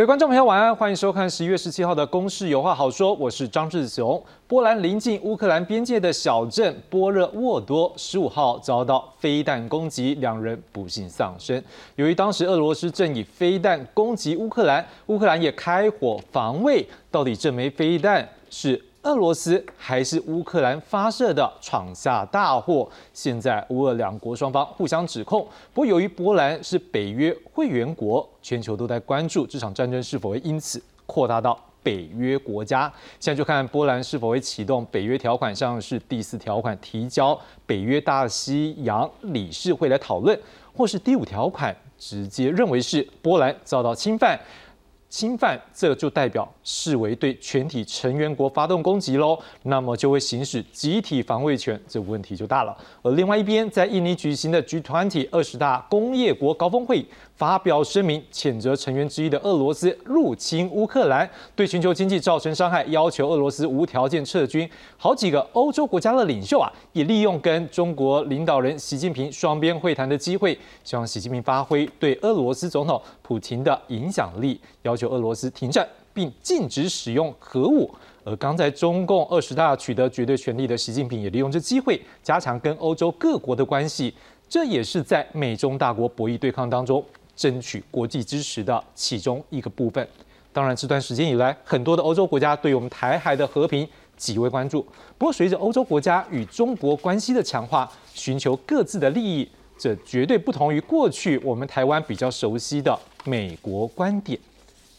各位观众朋友，晚安，欢迎收看十一月十七号的《公事有话好说》，我是张志雄。波兰临近乌克兰边界的小镇波热沃多，十五号遭到飞弹攻击，两人不幸丧生。由于当时俄罗斯正以飞弹攻击乌克兰，乌克兰也开火防卫，到底这枚飞弹是？俄罗斯还是乌克兰发射的，闯下大祸。现在乌俄两国双方互相指控。不过，由于波兰是北约会员国，全球都在关注这场战争是否会因此扩大到北约国家。现在就看波兰是否会启动北约条款，像是第四条款提交北约大西洋理事会来讨论，或是第五条款直接认为是波兰遭到侵犯。侵犯，这就代表视为对全体成员国发动攻击喽，那么就会行使集体防卫权，这问题就大了。而另外一边，在印尼举行的 G 团体二十大工业国高峰会。发表声明谴责成员之一的俄罗斯入侵乌克兰，对全球经济造成伤害，要求俄罗斯无条件撤军。好几个欧洲国家的领袖啊，也利用跟中国领导人习近平双边会谈的机会，希望习近平发挥对俄罗斯总统普京的影响力，要求俄罗斯停战，并禁止使用核武。而刚在中共二十大取得绝对权力的习近平，也利用这机会加强跟欧洲各国的关系，这也是在美中大国博弈对抗当中。争取国际支持的其中一个部分。当然，这段时间以来，很多的欧洲国家对于我们台海的和平极为关注。不过，随着欧洲国家与中国关系的强化，寻求各自的利益，这绝对不同于过去我们台湾比较熟悉的美国观点。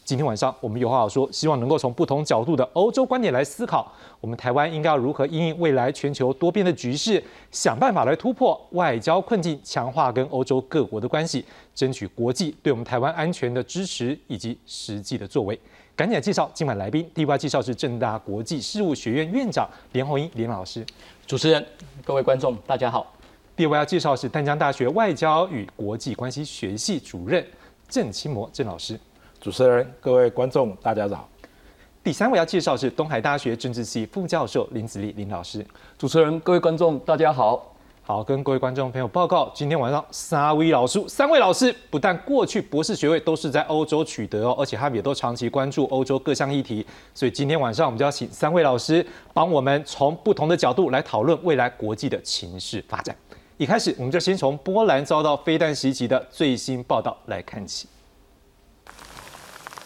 今天晚上我们有话好说，希望能够从不同角度的欧洲观点来思考，我们台湾应该要如何应应未来全球多变的局势，想办法来突破外交困境，强化跟欧洲各国的关系，争取国际对我们台湾安全的支持以及实际的作为。赶紧介绍今晚来宾，第一位介绍是正大国际事务学院院长连红英连老师，主持人各位观众大家好。第二位要介绍是淡江大学外交与国际关系学系主任郑清模郑老师。主持人、各位观众，大家早。第三位要介绍是东海大学政治系副教授林子立林老师。主持人、各位观众，大家好。好，跟各位观众朋友报告，今天晚上三位老师，三位老师不但过去博士学位都是在欧洲取得哦，而且他们也都长期关注欧洲各项议题。所以今天晚上我们就要请三位老师帮我们从不同的角度来讨论未来国际的情势发展。一开始，我们就先从波兰遭到飞弹袭击的最新报道来看起。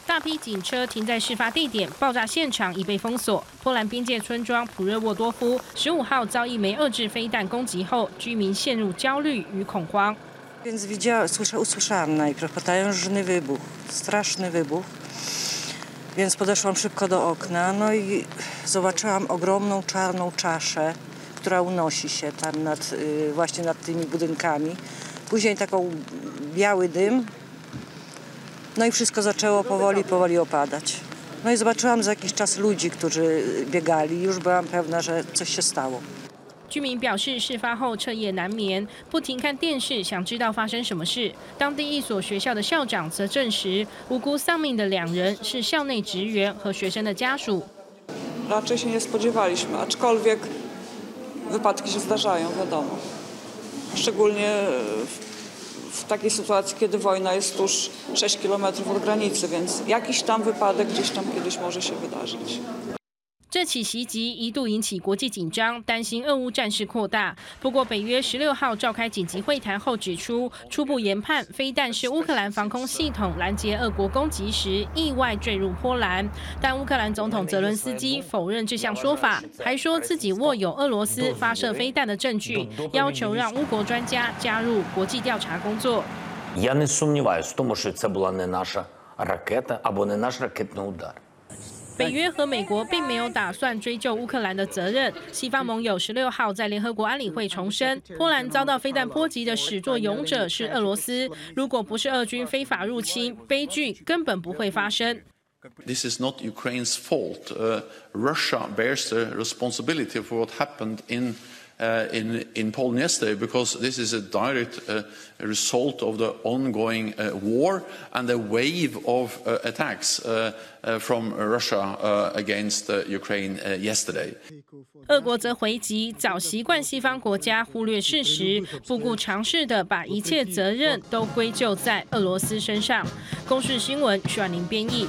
大批警车停在事发地点，爆炸现场已被封锁。波兰边界村庄普热沃多夫十五号遭一枚遏制飞弹攻击后，居民陷入焦虑与恐慌。Więc widziałam, usłyszałam najpierw potężny wybuch, straszny wybuch. Więc podeszłam szybko do okna, no i zobaczyłam ogromną czarną czaszę, która unosi się tam nad, właśnie nad tymi budynkami. Później taką biały dym. No i wszystko zaczęło powoli, powoli opadać. No i zobaczyłam za jakiś czas ludzi, którzy biegali. Już byłam pewna, że coś się stało. 居民表示，事发后彻夜难眠，不停看电视，想知道发生什么事。当地一所学校的校长则证实，无辜丧命的两人是校内职员和学生的家属。Raczej się nie spodziewaliśmy, aczkolwiek wypadki się zdarzają, wiadomo. Szczególnie w takiej sytuacji, kiedy wojna jest tuż 6 kilometrów od granicy, więc jakiś tam wypadek gdzieś tam kiedyś może się wydarzyć. 这起袭击一度引起国际紧张，担心俄乌战事扩大。不过，北约十六号召开紧急会谈后指出，初步研判飞弹是乌克兰防空系统拦截俄国攻击时意外坠入波兰。但乌克兰总统泽伦斯基否认这项说法，还说自己握有俄罗斯发射飞弹的证据，要求让乌国专家加入国际调查工作。Я не сумніваюся в тому, що це була не наша ракета або не наш ракетний удар. 北约和美国并没有打算追究乌克兰的责任。西方盟友十六号在联合国安理会重申，波兰遭到飞弹波及的始作俑者是俄罗斯。如果不是俄军非法入侵，悲剧根本不会发生。This is not Ukraine's fault. Russia bears the responsibility for what happened in uh, in, in Poland yesterday because this is a direct uh, result of the ongoing uh, war and the wave of uh, attacks uh, uh, from Russia uh, against uh, Ukraine uh, yesterday. 俄国则回击，早习惯西方国家忽略事实，不顾常识的把一切责任都归咎在俄罗斯身上。公视新闻徐婉玲编译。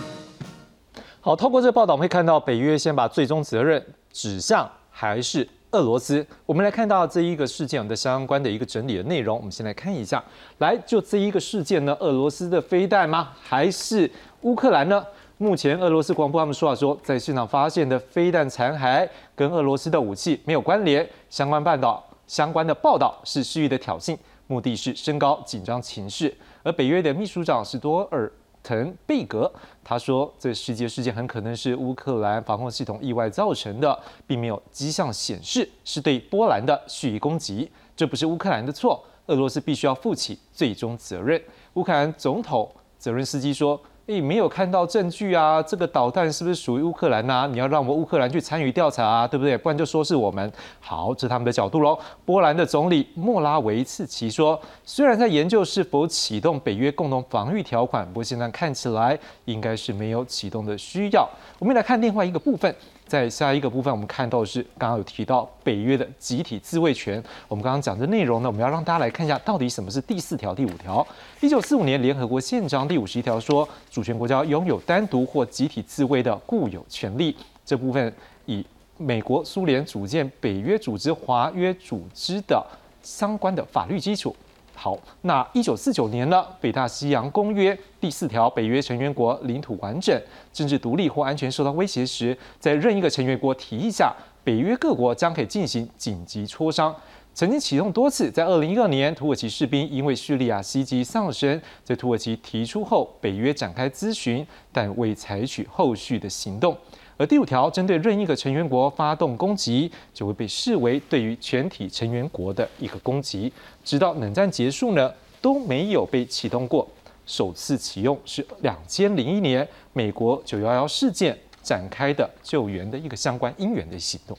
好，透过这个报道，我们会看到北约先把最终责任指向还是俄罗斯。我们来看到这一个事件的相关的一个整理的内容，我们先来看一下。来，就这一个事件呢，俄罗斯的飞弹吗？还是乌克兰呢？目前俄罗斯广播他们说啊，说在现场发现的飞弹残骸跟俄罗斯的武器没有关联，相关报道相关的报道是蓄意的挑衅，目的是升高紧张情绪。而北约的秘书长是多尔滕贝格他说，这世界事件很可能是乌克兰防空系统意外造成的，并没有迹象显示是对波兰的蓄意攻击，这不是乌克兰的错，俄罗斯必须要负起最终责任。乌克兰总统泽伦斯基说。诶，没有看到证据啊！这个导弹是不是属于乌克兰呐？你要让我们乌克兰去参与调查啊，对不对？不然就说是我们。好，这是他们的角度喽。波兰的总理莫拉维茨奇说，虽然在研究是否启动北约共同防御条款，不过现在看起来应该是没有启动的需要。我们来看另外一个部分。在下一个部分，我们看到的是刚刚有提到北约的集体自卫权。我们刚刚讲的内容呢，我们要让大家来看一下，到底什么是第四条、第五条。一九四五年联合国宪章第五十一条说，主权国家拥有单独或集体自卫的固有权利。这部分以美国、苏联组建北约组织、华约组织的相关的法律基础。好，那一九四九年呢，《北大西洋公约》第四条，北约成员国领土完整、政治独立或安全受到威胁时，在任一个成员国提议下，北约各国将可以进行紧急磋商。曾经启动多次，在二零一二年，土耳其士兵因为叙利亚袭击丧生，在土耳其提出后，北约展开咨询，但未采取后续的行动。而第五条针对任意一个成员国发动攻击，就会被视为对于全体成员国的一个攻击。直到冷战结束呢，都没有被启动过。首次启用是两千零一年美国九幺幺事件展开的救援的一个相关因缘的行动。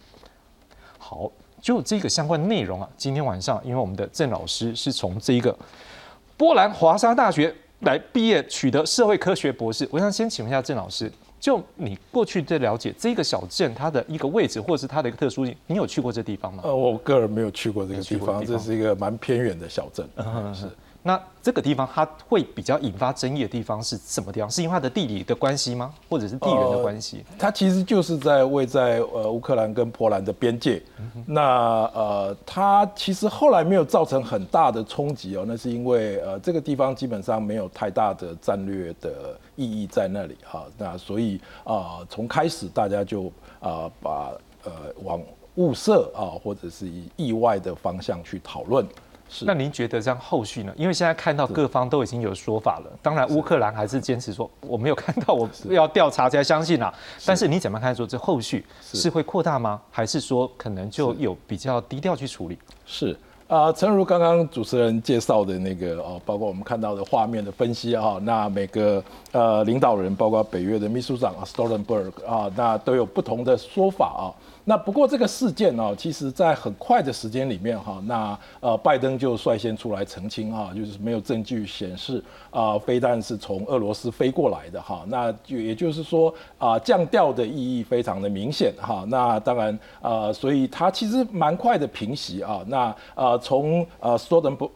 好，就这个相关内容啊，今天晚上因为我们的郑老师是从这一个波兰华沙大学来毕业，取得社会科学博士，我想先请问一下郑老师。就你过去的了解，这个小镇它的一个位置，或者是它的一个特殊性，你有去过这地方吗？呃，我个人没有去过这个地方，这是一个蛮偏远的小镇。嗯是。那这个地方它会比较引发争议的地方是什么地方？是因为它的地理的关系吗？或者是地缘的关系？它其实就是在位在呃乌克兰跟波兰的边界。那呃，它其实后来没有造成很大的冲击哦，那是因为呃这个地方基本上没有太大的战略的意义在那里哈。那所以啊，从开始大家就啊把呃往物色啊，或者是以意外的方向去讨论。是那您觉得这样后续呢？因为现在看到各方都已经有说法了，当然乌克兰还是坚持说我没有看到，我要调查才相信啊。但是你怎么看说这后续是会扩大吗？还是说可能就有比较低调去处理？是啊，诚如刚刚主持人介绍的那个哦，包括我们看到的画面的分析啊，那每个呃领导人，包括北约的秘书长啊，Stoltenberg 啊，那都有不同的说法啊。那不过这个事件呢，其实在很快的时间里面哈，那呃拜登就率先出来澄清哈，就是没有证据显示啊飞弹是从俄罗斯飞过来的哈，那就也就是说啊降调的意义非常的明显哈，那当然呃所以它其实蛮快的平息啊，那呃从呃 s t o l t e n b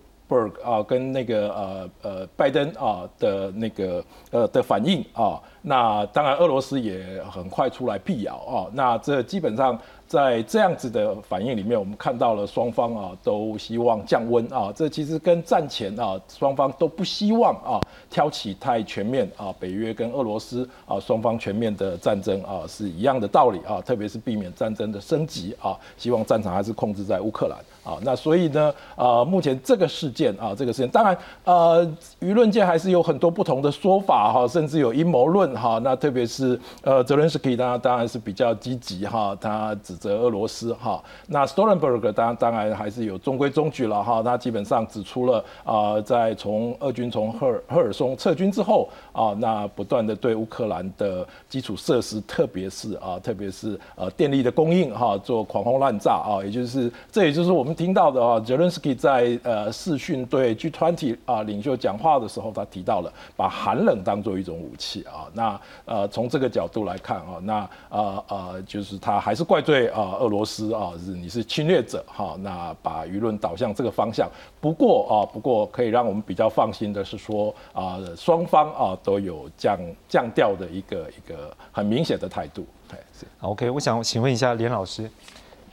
啊跟那个呃呃拜登啊的那个呃的反应啊。那当然，俄罗斯也很快出来辟谣啊。那这基本上在这样子的反应里面，我们看到了双方啊都希望降温啊。这其实跟战前啊双方都不希望啊挑起太全面啊北约跟俄罗斯啊双方全面的战争啊是一样的道理啊。特别是避免战争的升级啊，希望战场还是控制在乌克兰。啊。那所以呢，呃，目前这个事件啊，这个事件，当然，呃，舆论界还是有很多不同的说法哈，甚至有阴谋论哈。那特别是呃，泽连斯基当然当然是比较积极哈，他指责俄罗斯哈。那 Stoltenberg 当然当然还是有中规中矩了哈，他基本上指出了啊，在从俄军从赫尔赫尔松撤军之后啊，那不断的对乌克兰的基础设施，特别是啊，特别是呃电力的供应哈，做狂轰滥炸啊，也就是这也就是我们听到的啊，泽连斯基在呃视讯对 G20 啊领袖讲话的时候，他提到了把寒冷当做一种武器啊，那呃从这个角度来看啊，那呃呃就是他还是怪罪啊俄罗斯啊，是你是侵略者哈，那把舆论导向这个方向。不过啊，不过可以让我们比较放心的是说啊，双方啊都有降降调的一个一个很明显的态度。对，是 OK，我想请问一下连老师，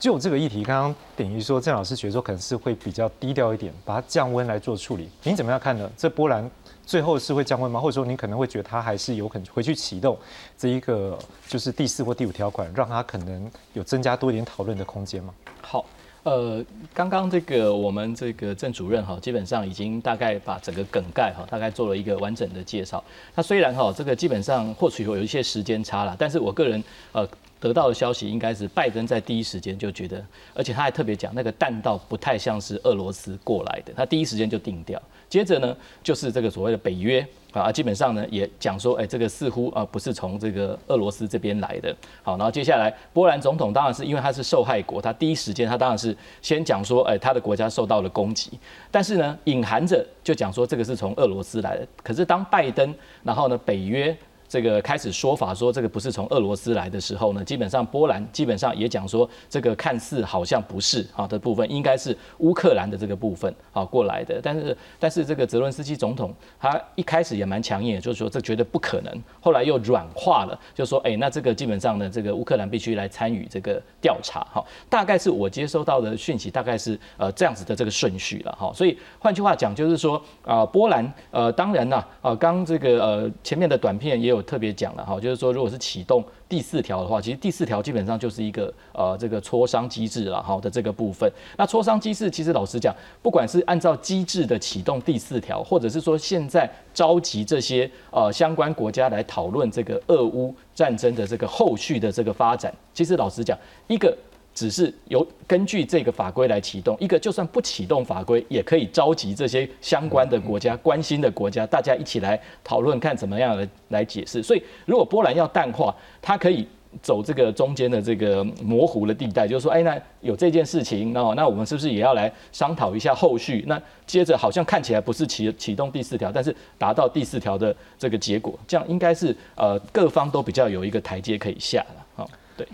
就这个议题，刚刚等于说郑老师觉得说可能是会比较低调一点，把它降温来做处理，您怎么样看呢？这波兰最后是会降温吗？或者说您可能会觉得它还是有可能回去启动这一个就是第四或第五条款，让它可能有增加多一点讨论的空间吗？好。呃，刚刚这个我们这个郑主任哈，基本上已经大概把整个梗概哈，大概做了一个完整的介绍。那虽然哈，这个基本上或许有一些时间差了，但是我个人呃得到的消息应该是拜登在第一时间就觉得，而且他还特别讲那个弹道不太像是俄罗斯过来的，他第一时间就定掉。接着呢，就是这个所谓的北约。啊，基本上呢也讲说，哎，这个似乎啊不是从这个俄罗斯这边来的。好，然后接下来波兰总统当然是因为他是受害国，他第一时间他当然是先讲说，哎，他的国家受到了攻击，但是呢隐含着就讲说这个是从俄罗斯来的。可是当拜登，然后呢北约。这个开始说法说这个不是从俄罗斯来的时候呢，基本上波兰基本上也讲说这个看似好像不是啊的部分，应该是乌克兰的这个部分啊过来的。但是但是这个泽伦斯基总统他一开始也蛮强硬，就是说这绝对不可能。后来又软化了，就说哎那这个基本上呢这个乌克兰必须来参与这个调查哈。大概是我接收到的讯息大概是呃这样子的这个顺序了哈。所以换句话讲就是说啊波兰呃当然呐啊刚这个呃前面的短片也有。特别讲了哈，就是说，如果是启动第四条的话，其实第四条基本上就是一个呃这个磋商机制了哈的这个部分。那磋商机制其实老实讲，不管是按照机制的启动第四条，或者是说现在召集这些呃相关国家来讨论这个俄乌战争的这个后续的这个发展，其实老实讲，一个。只是由根据这个法规来启动，一个就算不启动法规，也可以召集这些相关的国家、关心的国家，大家一起来讨论，看怎么样来来解释。所以，如果波兰要淡化，它可以走这个中间的这个模糊的地带，就是说，哎，那有这件事情，那那我们是不是也要来商讨一下后续？那接着好像看起来不是启启动第四条，但是达到第四条的这个结果，这样应该是呃各方都比较有一个台阶可以下。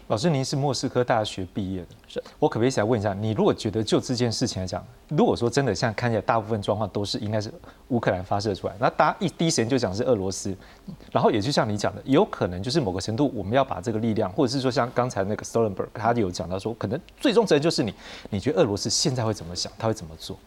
老师，您是莫斯科大学毕业的，是。我可不可以想问一下，你如果觉得就这件事情来讲，如果说真的像看起来大部分状况都是应该是乌克兰发射出来，那大家一第一时间就讲是俄罗斯，然后也就像你讲的，有可能就是某个程度我们要把这个力量，或者是说像刚才那个 Stoltenberg 他有讲到说，可能最终责任就是你，你觉得俄罗斯现在会怎么想，他会怎么做？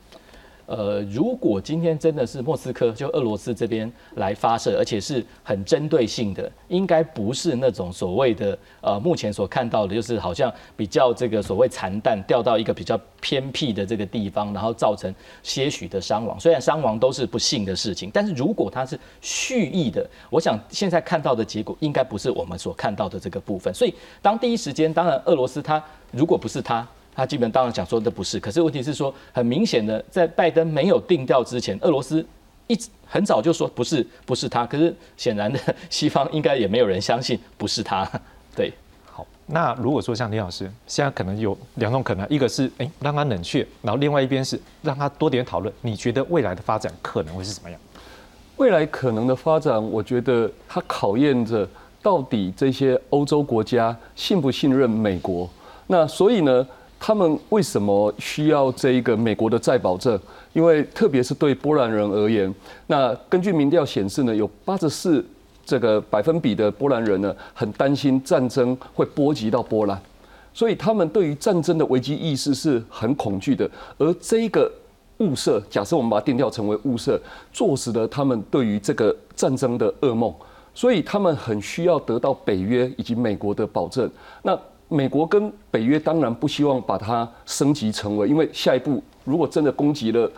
呃，如果今天真的是莫斯科就俄罗斯这边来发射，而且是很针对性的，应该不是那种所谓的呃目前所看到的，就是好像比较这个所谓残弹掉到一个比较偏僻的这个地方，然后造成些许的伤亡。虽然伤亡都是不幸的事情，但是如果它是蓄意的，我想现在看到的结果应该不是我们所看到的这个部分。所以当第一时间，当然俄罗斯它如果不是它。他基本当然讲说的不是，可是问题是说，很明显的，在拜登没有定调之前，俄罗斯一直很早就说不是，不是他。可是显然的，西方应该也没有人相信不是他。对，好，那如果说像李老师，现在可能有两种可能，一个是哎让他冷却，然后另外一边是让他多点讨论。你觉得未来的发展可能会是怎么样？未来可能的发展，我觉得它考验着到底这些欧洲国家信不信任美国。那所以呢？他们为什么需要这一个美国的再保证？因为特别是对波兰人而言，那根据民调显示呢，有八十四这个百分比的波兰人呢，很担心战争会波及到波兰，所以他们对于战争的危机意识是很恐惧的。而这一个物色，假设我们把它定调成为物色，坐实了他们对于这个战争的噩梦，所以他们很需要得到北约以及美国的保证。那美国跟北约当然不希望把它升级成为，因为下一步如果真的攻击了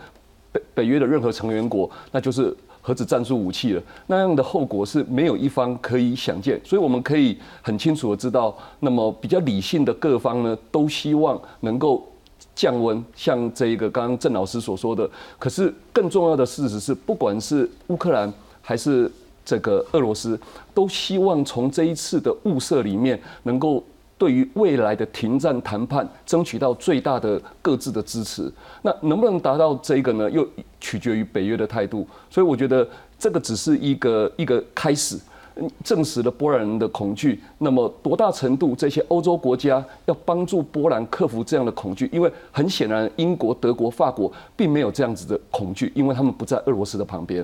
北北约的任何成员国，那就是核子战术武器了。那样的后果是没有一方可以想见，所以我们可以很清楚的知道，那么比较理性的各方呢，都希望能够降温，像这一个刚刚郑老师所说的。可是更重要的事实是，不管是乌克兰还是这个俄罗斯，都希望从这一次的物色里面能够。对于未来的停战谈判，争取到最大的各自的支持，那能不能达到这个呢？又取决于北约的态度。所以我觉得这个只是一个一个开始，证实了波兰人的恐惧。那么多大程度这些欧洲国家要帮助波兰克服这样的恐惧？因为很显然，英国、德国、法国并没有这样子的恐惧，因为他们不在俄罗斯的旁边。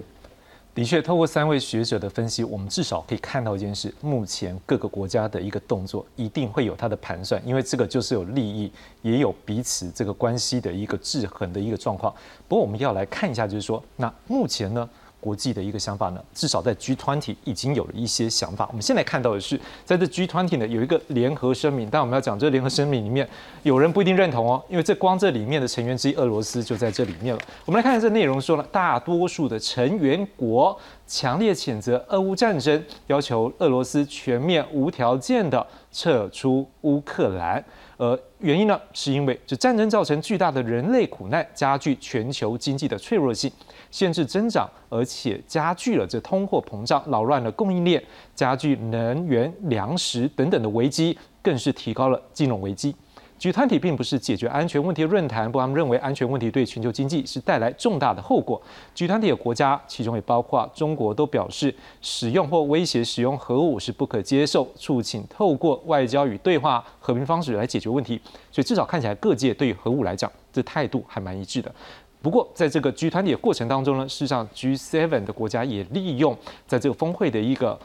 的确，透过三位学者的分析，我们至少可以看到一件事：目前各个国家的一个动作一定会有它的盘算，因为这个就是有利益，也有彼此这个关系的一个制衡的一个状况。不过，我们要来看一下，就是说，那目前呢？国际的一个想法呢，至少在 G20 已经有了一些想法。我们现在看到的是，在这 G20 呢有一个联合声明，但我们要讲这联合声明里面，有人不一定认同哦，因为这光这里面的成员之一俄罗斯就在这里面了。我们来看看这内容，说了大多数的成员国强烈谴责俄乌战争，要求俄罗斯全面无条件的撤出乌克兰。呃，原因呢，是因为这战争造成巨大的人类苦难，加剧全球经济的脆弱性。限制增长，而且加剧了这通货膨胀，扰乱了供应链，加剧能源、粮食等等的危机，更是提高了金融危机。集团体并不是解决安全问题的论坛，不，他们认为安全问题对全球经济是带来重大的后果。集团体的国家，其中也包括中国，都表示使用或威胁使用核武是不可接受，促请透过外交与对话和平方式来解决问题。所以至少看起来，各界对于核武来讲，这态度还蛮一致的。不过，在这个 G 团体的过程当中呢，事实上 G7 的国家也利用在这个峰会的一个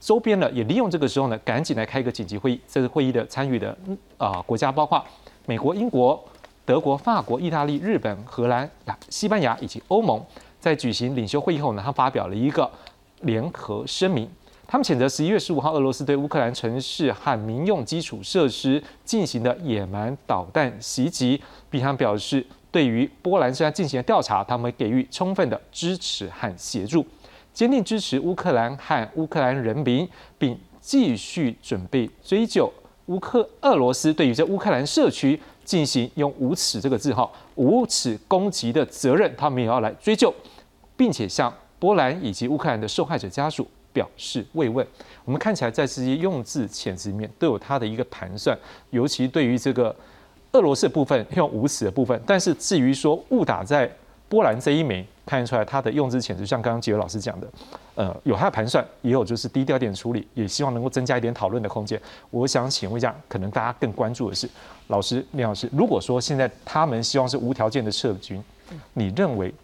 周边呢，也利用这个时候呢，赶紧来开一个紧急会议。这次会议的参与的啊国家包括美国、英国、德国、法国、意大利、日本、荷兰、西班牙以及欧盟。在举行领袖会议后呢，他发表了一个联合声明，他们谴责十一月十五号俄罗斯对乌克兰城市和民用基础设施进行的野蛮导弹袭击，并他表示。对于波兰现在进行的调查，他们给予充分的支持和协助，坚定支持乌克兰和乌克兰人民，并继续准备追究乌克俄罗斯对于这乌克兰社区进行用无耻这个字号无耻攻击的责任，他们也要来追究，并且向波兰以及乌克兰的受害者家属表示慰问。我们看起来在这些用字遣词里面都有他的一个盘算，尤其对于这个。俄罗斯的部分用无耻的部分，但是至于说误打在波兰这一枚，看得出来它的用字遣词，像刚刚杰友老师讲的，呃，有它的盘算，也有就是低调点处理，也希望能够增加一点讨论的空间。我想请问一下，可能大家更关注的是，老师聂老师，如果说现在他们希望是无条件的撤军，你认为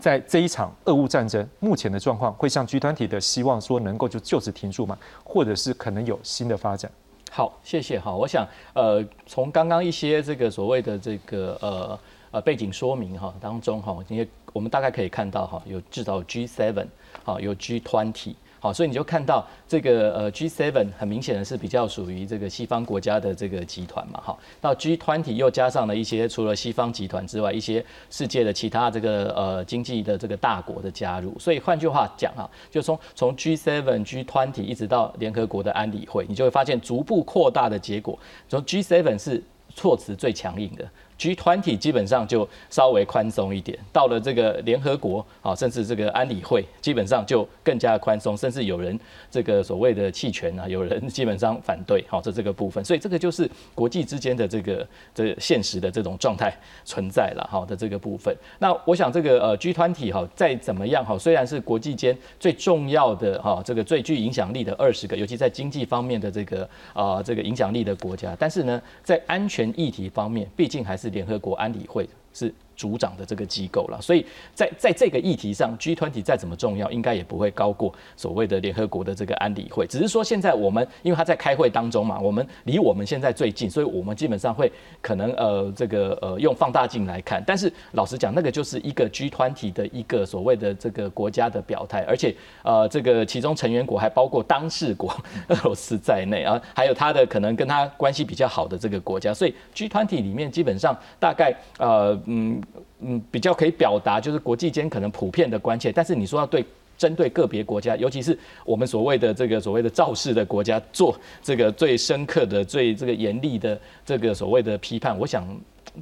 在这一场俄乌战争目前的状况，会像集团体的希望说能够就就此停住吗？或者是可能有新的发展？好，谢谢。哈，我想，呃，从刚刚一些这个所谓的这个呃呃背景说明哈当中哈，因为我们大概可以看到哈，有至少 G7，好，有 G20。好，所以你就看到这个呃 G7 很明显的是比较属于这个西方国家的这个集团嘛，哈。到 G20 又加上了一些除了西方集团之外，一些世界的其他这个呃经济的这个大国的加入。所以换句话讲啊，就从从 G7、G20 一直到联合国的安理会，你就会发现逐步扩大的结果。从 G7 是措辞最强硬的。G 团体基本上就稍微宽松一点，到了这个联合国啊，甚至这个安理会，基本上就更加宽松，甚至有人这个所谓的弃权啊，有人基本上反对，好，这这个部分，所以这个就是国际之间的这个这现实的这种状态存在了，好的这个部分。那我想这个呃 G 团体哈，再怎么样哈，虽然是国际间最重要的哈，这个最具影响力的二十个，尤其在经济方面的这个啊这个影响力的国家，但是呢，在安全议题方面，毕竟还是。联合国安理会是主掌的这个机构了。所以在在这个议题上，G20 再怎么重要，应该也不会高过所谓的联合国的这个安理会。只是说现在我们因为他在开会当中嘛，我们离我们现在最近，所以我们基本上会可能呃这个呃用放大镜来看。但是老实讲，那个就是一个 G20 的一个所谓的这个国家的表态，而且呃这个其中成员国还包括当事国 俄罗斯在内啊，还有他的可能跟他关系比较好的这个国家，所以 G20 里面基本上大概呃嗯嗯比较可以表达就是国际间可能普遍的关切，但是你说要对针对个别国家，尤其是我们所谓的这个所谓的肇事的国家做这个最深刻的、最这个严厉的这个所谓的批判，我想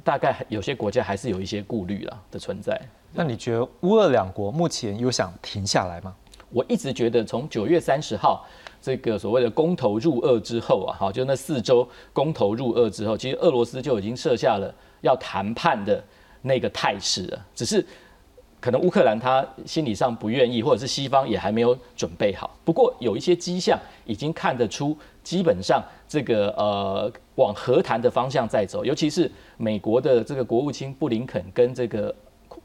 大概有些国家还是有一些顾虑了的存在。那你觉得乌俄两国目前有想停下来吗？我一直觉得，从九月三十号这个所谓的公投入俄之后啊，好，就那四周公投入俄之后，其实俄罗斯就已经设下了要谈判的那个态势了。只是可能乌克兰他心理上不愿意，或者是西方也还没有准备好。不过有一些迹象已经看得出，基本上这个呃往和谈的方向在走，尤其是美国的这个国务卿布林肯跟这个。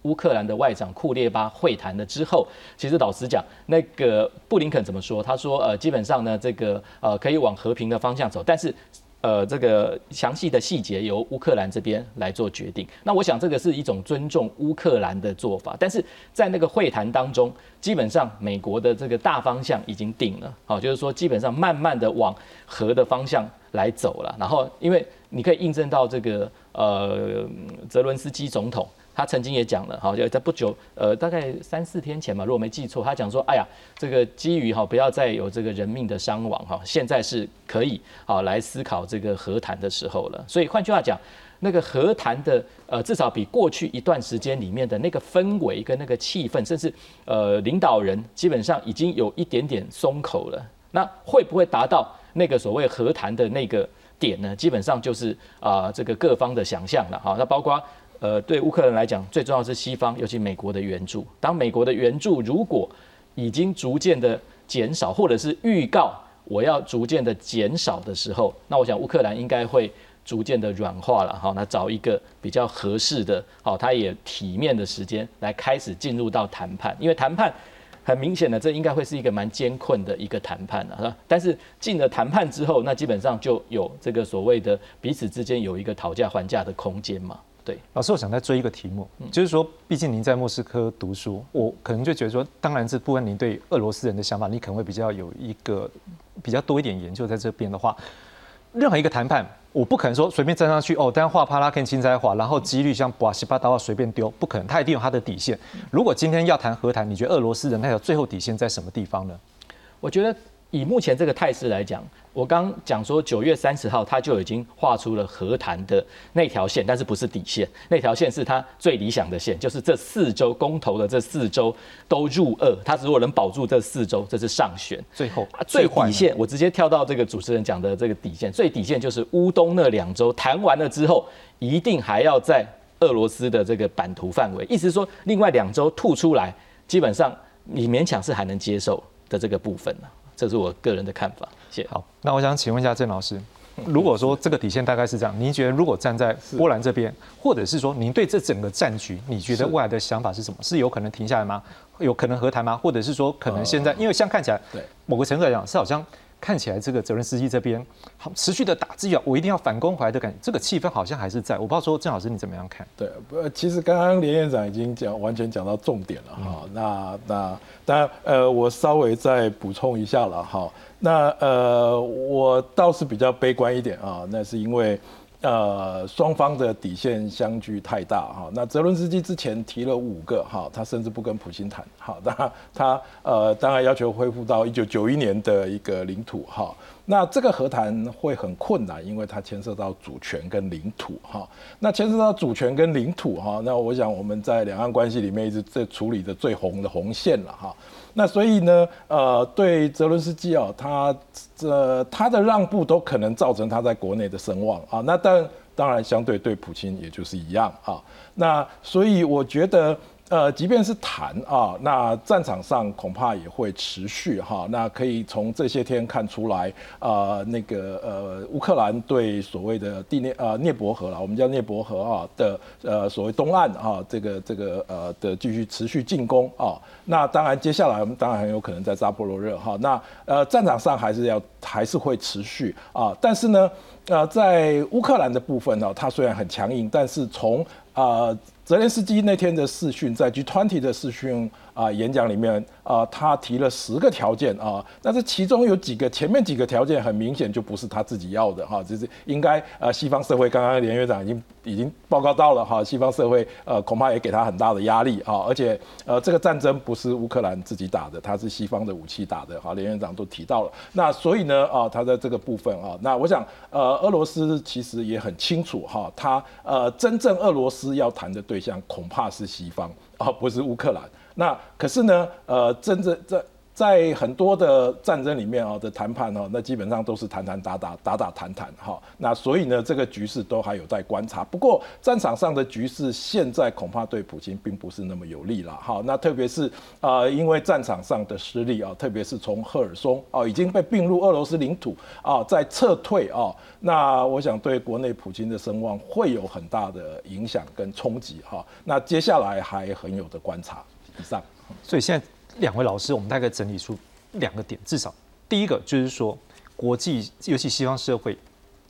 乌克兰的外长库列巴会谈了之后，其实老实讲，那个布林肯怎么说？他说，呃，基本上呢，这个呃可以往和平的方向走，但是呃这个详细的细节由乌克兰这边来做决定。那我想这个是一种尊重乌克兰的做法。但是在那个会谈当中，基本上美国的这个大方向已经定了，好，就是说基本上慢慢的往和的方向来走了。然后因为你可以印证到这个呃泽伦斯基总统。他曾经也讲了，好，就在不久，呃，大概三四天前嘛，如果没记错，他讲说，哎呀，这个基于哈，不要再有这个人命的伤亡哈，现在是可以好来思考这个和谈的时候了。所以换句话讲，那个和谈的，呃，至少比过去一段时间里面的那个氛围跟那个气氛，甚至呃领导人基本上已经有一点点松口了。那会不会达到那个所谓和谈的那个点呢？基本上就是啊，这个各方的想象了哈。那包括。呃，对乌克兰来讲，最重要是西方，尤其美国的援助。当美国的援助如果已经逐渐的减少，或者是预告我要逐渐的减少的时候，那我想乌克兰应该会逐渐的软化了。好，那找一个比较合适的，好，他也体面的时间来开始进入到谈判。因为谈判很明显的，这应该会是一个蛮艰困的一个谈判了，但是进了谈判之后，那基本上就有这个所谓的彼此之间有一个讨价还价的空间嘛。对，老师，我想再追一个题目，就是说，毕竟您在莫斯科读书，我可能就觉得说，当然这部分您对俄罗斯人的想法，你可能会比较有一个比较多一点研究在这边的话，任何一个谈判，我不可能说随便站上去哦，单画帕拉肯青菜画，然后几率像巴西巴刀随便丢，不可能，他一定有他的底线。如果今天要谈和谈，你觉得俄罗斯人他有最后底线在什么地方呢？我觉得以目前这个态势来讲。我刚讲说九月三十号他就已经画出了和谈的那条线，但是不是底线，那条线是他最理想的线，就是这四周公投的这四周都入二，他如果能保住这四周，这是上选。最后最底线，我直接跳到这个主持人讲的这个底线，最底线就是乌东那两周谈完了之后，一定还要在俄罗斯的这个版图范围，意思是说另外两周吐出来，基本上你勉强是还能接受的这个部分呢。这是我个人的看法。谢。好，那我想请问一下郑老师，如果说这个底线大概是这样，您觉得如果站在波兰这边，或者是说您对这整个战局，你觉得未来的想法是什么？是有可能停下来吗？有可能和谈吗？或者是说可能现在，因为像看起来，对某个程度来讲是好像。看起来这个责任司机这边好持续的打自己啊，我一定要反攻回来的感觉，这个气氛好像还是在。我不知道说郑老师你怎么样看？对，不，其实刚刚连院长已经讲完全讲到重点了哈。那那当然呃，我稍微再补充一下了哈。那呃，我倒是比较悲观一点啊，那是因为。呃，双方的底线相距太大哈。那泽伦斯基之前提了五个哈，他甚至不跟普京谈。好，那他呃，当然要求恢复到一九九一年的一个领土哈。那这个和谈会很困难，因为它牵涉到主权跟领土哈。那牵涉到主权跟领土哈，那我想我们在两岸关系里面一直在处理的最红的红线了哈。那所以呢，呃，对泽伦斯基啊，他这他的让步都可能造成他在国内的声望啊。那但当然相对对普京也就是一样啊。那所以我觉得，呃，即便是谈啊，那战场上恐怕也会持续哈。那可以从这些天看出来，呃，那个呃，乌克兰对所谓的地涅呃涅伯河了，我们叫涅伯河啊的呃所谓东岸啊，这个这个呃的继续持续进攻啊。那当然，接下来我们当然很有可能在扎波罗热哈。那呃，战场上还是要还是会持续啊。但是呢，呃，在乌克兰的部分呢，它虽然很强硬，但是从啊。泽连斯基那天的视讯，在 G20 的视讯啊演讲里面啊，他提了十个条件啊，但是其中有几个前面几个条件很明显就不是他自己要的哈，就是应该呃西方社会刚刚连院长已经已经报告到了哈，西方社会呃恐怕也给他很大的压力啊，而且呃这个战争不是乌克兰自己打的，他是西方的武器打的哈，连院长都提到了，那所以呢啊他在这个部分啊，那我想呃俄罗斯其实也很清楚哈，他呃真正俄罗斯要谈的对。象恐怕是西方而不是乌克兰。那可是呢，呃，真正在。在很多的战争里面啊的谈判哦，那基本上都是谈谈打打打打谈谈哈。那所以呢，这个局势都还有待观察。不过战场上的局势现在恐怕对普京并不是那么有利了哈。那特别是啊，因为战场上的失利啊，特别是从赫尔松啊已经被并入俄罗斯领土啊，在撤退啊，那我想对国内普京的声望会有很大的影响跟冲击哈。那接下来还很有的观察。以上，所以现在。两位老师，我们大概整理出两个点，至少第一个就是说，国际尤其西方社会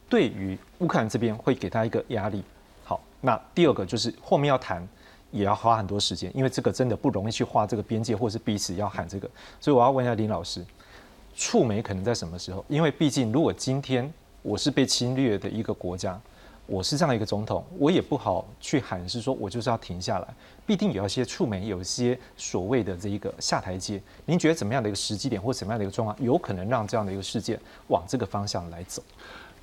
对于乌克兰这边会给他一个压力。好，那第二个就是后面要谈，也要花很多时间，因为这个真的不容易去画这个边界，或是彼此要喊这个。所以我要问一下林老师，触媒可能在什么时候？因为毕竟如果今天我是被侵略的一个国家。我是这样一个总统，我也不好去喊，是说我就是要停下来，必定有一些触媒，有一些所谓的这一个下台阶。您觉得怎么样的一个时机点，或怎么样的一个状况，有可能让这样的一个事件往这个方向来走？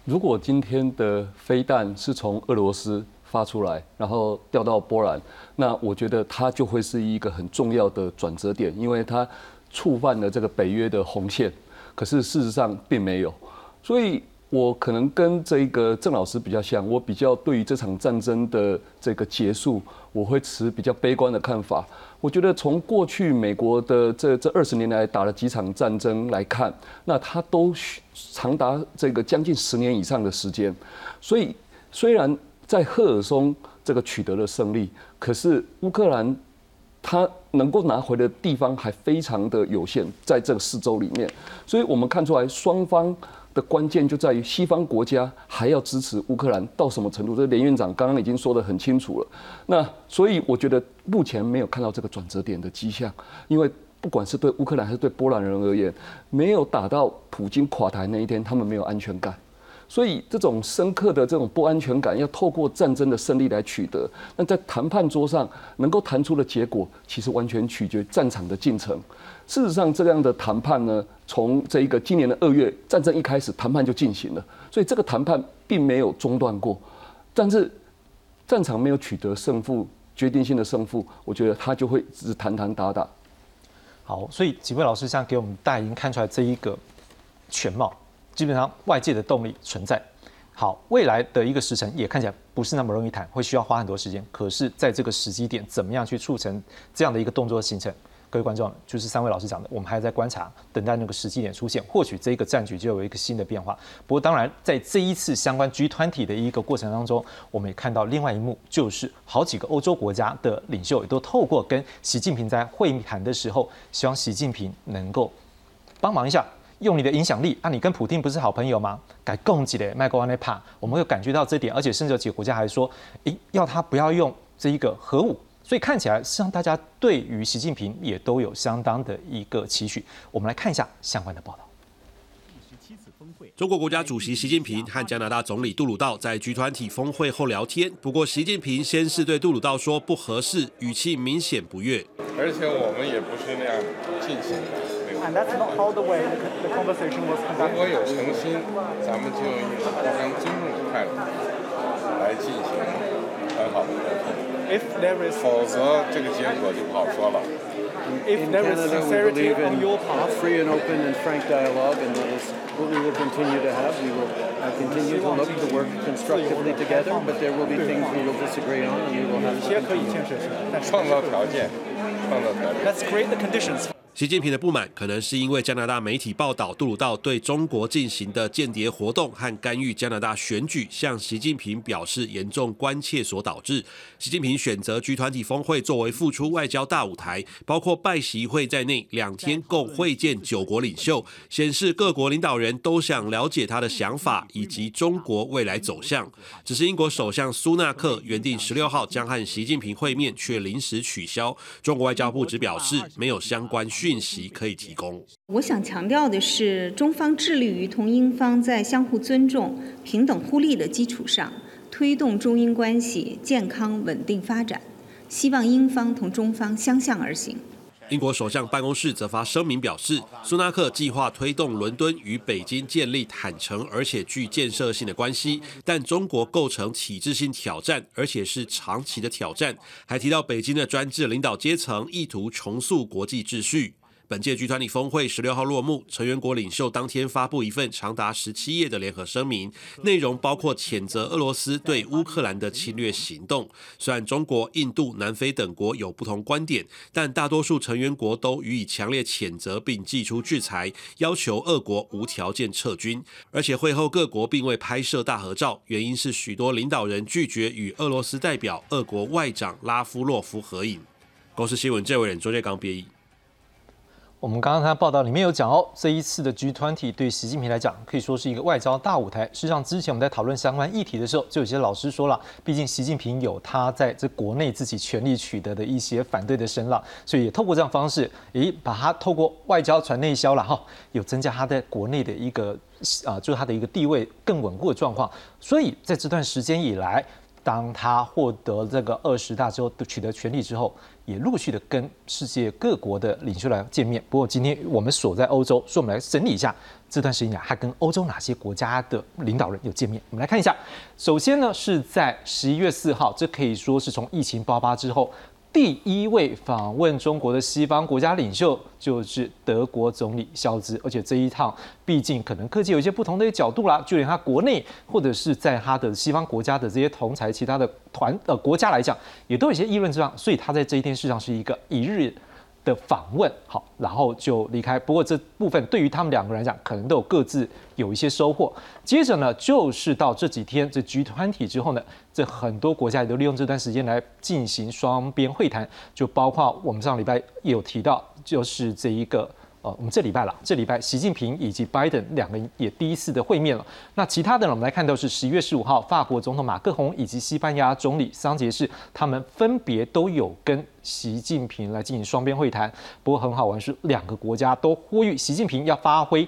如果今天的飞弹是从俄罗斯发出来，然后掉到波兰，那我觉得它就会是一个很重要的转折点，因为它触犯了这个北约的红线。可是事实上并没有，所以。我可能跟这个郑老师比较像，我比较对于这场战争的这个结束，我会持比较悲观的看法。我觉得从过去美国的这这二十年来打了几场战争来看，那它都长达这个将近十年以上的时间。所以虽然在赫尔松这个取得了胜利，可是乌克兰它能够拿回的地方还非常的有限，在这个四周里面。所以我们看出来双方。的关键就在于西方国家还要支持乌克兰到什么程度？这连院长刚刚已经说得很清楚了。那所以我觉得目前没有看到这个转折点的迹象，因为不管是对乌克兰还是对波兰人而言，没有打到普京垮台那一天，他们没有安全感。所以这种深刻的这种不安全感，要透过战争的胜利来取得。那在谈判桌上能够谈出的结果，其实完全取决战场的进程。事实上，这样的谈判呢，从这一个今年的二月战争一开始，谈判就进行了。所以这个谈判并没有中断过。但是战场没有取得胜负，决定性的胜负，我觉得他就会只是谈谈打打。好，所以几位老师这样给我们大家已经看出来这一个全貌。基本上外界的动力存在，好，未来的一个时辰也看起来不是那么容易谈，会需要花很多时间。可是，在这个时机点，怎么样去促成这样的一个动作形成？各位观众，就是三位老师讲的，我们还在观察，等待那个时机点出现，或许这一个战局就有一个新的变化。不过，当然，在这一次相关 G 团体的一个过程当中，我们也看到另外一幕，就是好几个欧洲国家的领袖也都透过跟习近平在会谈的时候，希望习近平能够帮忙一下。用你的影响力，啊，你跟普京不是好朋友吗？改供给的麦克安内帕，我们会感觉到这点，而且甚至有几个国家还说，诶，要他不要用这一个核武，所以看起来，实际上大家对于习近平也都有相当的一个期许。我们来看一下相关的报道。中国国家主席习近平和加拿大总理杜鲁道在集团体峰会后聊天，不过习近平先是对杜鲁道说不合适，语气明显不悦。而且我们也不是那样进行的。And that's not how the way the, the conversation was conducted. 如果有诚心，咱们就以互相尊重的态度来进行很好的沟通。If there is，否则这个结果就不好说了。 If in there is Canada, we sincerity believe on in your part, free and open and frank dialogue, and that is what we will continue to have. We will uh, continue to look to work constructively together, but there will be things we will disagree on, and we will have 有 to 些可以 continue. 建设性，但是创造条件，创造条件。 Let's create the conditions. 习近平的不满，可能是因为加拿大媒体报道杜鲁道对中国进行的间谍活动和干预加拿大选举，向习近平表示严重关切所导致。习近平选择 G 团体峰会作为复出外交大舞台，包括拜习会在内，两天共会见九国领袖，显示各国领导人都想了解他的想法以及中国未来走向。只是英国首相苏纳克原定十六号将和习近平会面，却临时取消。中国外交部只表示没有相关讯息可以提供。我想强调的是，中方致力于同英方在相互尊重、平等互利的基础上，推动中英关系健康稳定发展。希望英方同中方相向而行。英国首相办公室则发声明表示，苏纳克计划推动伦敦与北京建立坦诚而且具建设性的关系，但中国构成体制性挑战，而且是长期的挑战。还提到北京的专制领导阶层意图重塑国际秩序。本届 G 团体峰会十六号落幕，成员国领袖当天发布一份长达十七页的联合声明，内容包括谴责俄罗斯对乌克兰的侵略行动。虽然中国、印度、南非等国有不同观点，但大多数成员国都予以强烈谴责，并祭出制裁，要求俄国无条件撤军。而且会后各国并未拍摄大合照，原因是许多领导人拒绝与俄罗斯代表俄国外长拉夫洛夫合影。公司新闻这位人周建刚编译。我们刚刚他报道里面有讲哦，这一次的 G20 对习近平来讲可以说是一个外交大舞台。事实上，之前我们在讨论相关议题的时候，就有些老师说了，毕竟习近平有他在这国内自己权力取得的一些反对的声浪，所以也透过这样方式，诶，把他透过外交传内销了哈，有增加他在国内的一个啊，就是他的一个地位更稳固的状况。所以在这段时间以来，当他获得这个二十大之后取得权力之后，也陆续的跟世界各国的领袖来见面。不过今天我们所在欧洲，所以我们来整理一下这段时间啊他跟欧洲哪些国家的领导人有见面。我们来看一下，首先呢是在十一月四号，这可以说是从疫情爆发之后。第一位访问中国的西方国家领袖就是德国总理肖兹，而且这一趟毕竟可能科技有一些不同的角度啦，就连他国内或者是在他的西方国家的这些同才、其他的团呃国家来讲，也都有些议论之上，所以他在这一天事实上是一个一日的访问，好，然后就离开。不过这部分对于他们两个人来讲，可能都有各自有一些收获。接着呢，就是到这几天这集团体之后呢，这很多国家也都利用这段时间来进行双边会谈，就包括我们上礼拜也有提到，就是这一个。呃，我们这礼拜了，这礼拜习近平以及拜登两个人也第一次的会面了。那其他的呢，我们来看到是十一月十五号，法国总统马克宏以及西班牙总理桑杰士，他们分别都有跟习近平来进行双边会谈。不过很好玩是，两个国家都呼吁习近平要发挥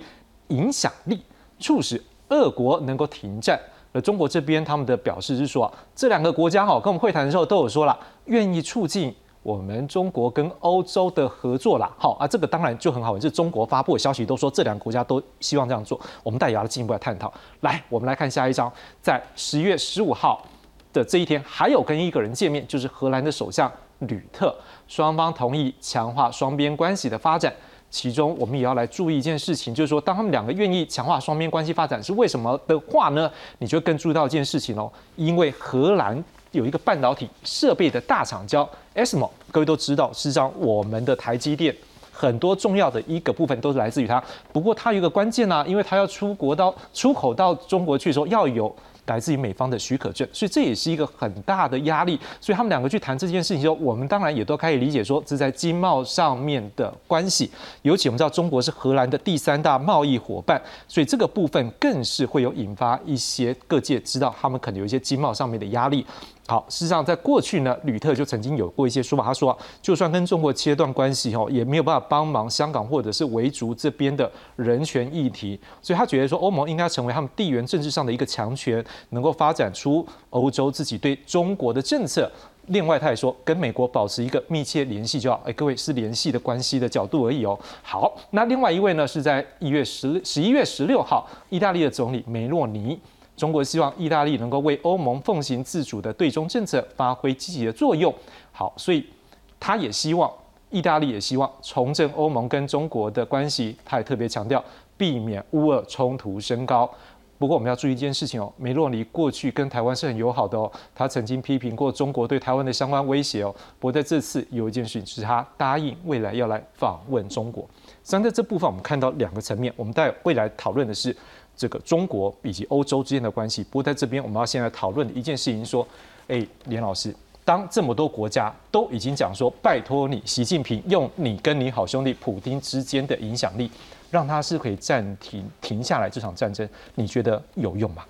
影响力，促使俄国能够停战。而中国这边他们的表示是说，这两个国家哈跟我们会谈的时候都有说了，愿意促进。我们中国跟欧洲的合作啦，好啊，这个当然就很好。这中国发布的消息都说这两个国家都希望这样做，我们待也要进一步来探讨。来，我们来看下一章，在十月十五号的这一天，还有跟一个人见面，就是荷兰的首相吕特，双方同意强化双边关系的发展。其中我们也要来注意一件事情，就是说，当他们两个愿意强化双边关系发展是为什么的话呢？你就更注意到一件事情哦，因为荷兰。有一个半导体设备的大厂叫 ASML，各位都知道，事实上我们的台积电很多重要的一个部分都是来自于它。不过它有一个关键呢，因为它要出国到出口到中国去的时候，要有来自于美方的许可证，所以这也是一个很大的压力。所以他们两个去谈这件事情的时候，我们当然也都可以理解说，这在经贸上面的关系。尤其我们知道中国是荷兰的第三大贸易伙伴，所以这个部分更是会有引发一些各界知道他们可能有一些经贸上面的压力。好，事实上，在过去呢，吕特就曾经有过一些说法，他说，就算跟中国切断关系哦，也没有办法帮忙香港或者是维族这边的人权议题，所以他觉得说，欧盟应该成为他们地缘政治上的一个强权，能够发展出欧洲自己对中国的政策。另外，他也说，跟美国保持一个密切联系就好。哎，各位是联系的关系的角度而已哦。好，那另外一位呢，是在一月十十一月十六号，意大利的总理梅洛尼。中国希望意大利能够为欧盟奉行自主的对中政策发挥积极的作用。好，所以他也希望意大利也希望重振欧盟跟中国的关系，他也特别强调避免乌俄冲突升高。不过我们要注意一件事情哦，梅洛尼过去跟台湾是很友好的哦，他曾经批评过中国对台湾的相关威胁哦。不过在这次有一件事情是他答应未来要来访问中国。实际上在这部分我们看到两个层面，我们在未来讨论的是这个中国以及欧洲之间的关系。不过在这边我们要先来讨论的一件事情说，哎，连老师。当这么多国家都已经讲说，拜托你，习近平用你跟你好兄弟普京之间的影响力，让他是可以暂停停下来这场战争，你觉得有用吗？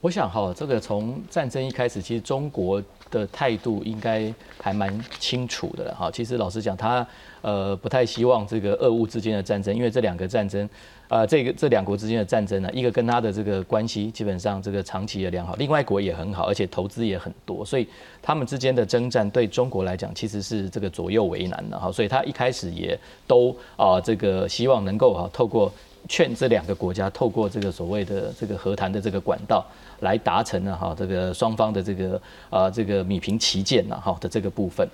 我想哈，这个从战争一开始，其实中国的态度应该还蛮清楚的了哈。其实老实讲，他呃不太希望这个俄乌之间的战争，因为这两个战争。呃，这个这两国之间的战争呢，一个跟他的这个关系基本上这个长期的良好，另外一国也很好，而且投资也很多，所以他们之间的征战对中国来讲其实是这个左右为难的哈，所以他一开始也都啊这个希望能够哈透过劝这两个国家透过这个所谓的这个和谈的这个管道来达成呢哈这个双方的这个啊这个米平旗舰呐哈的这个部分，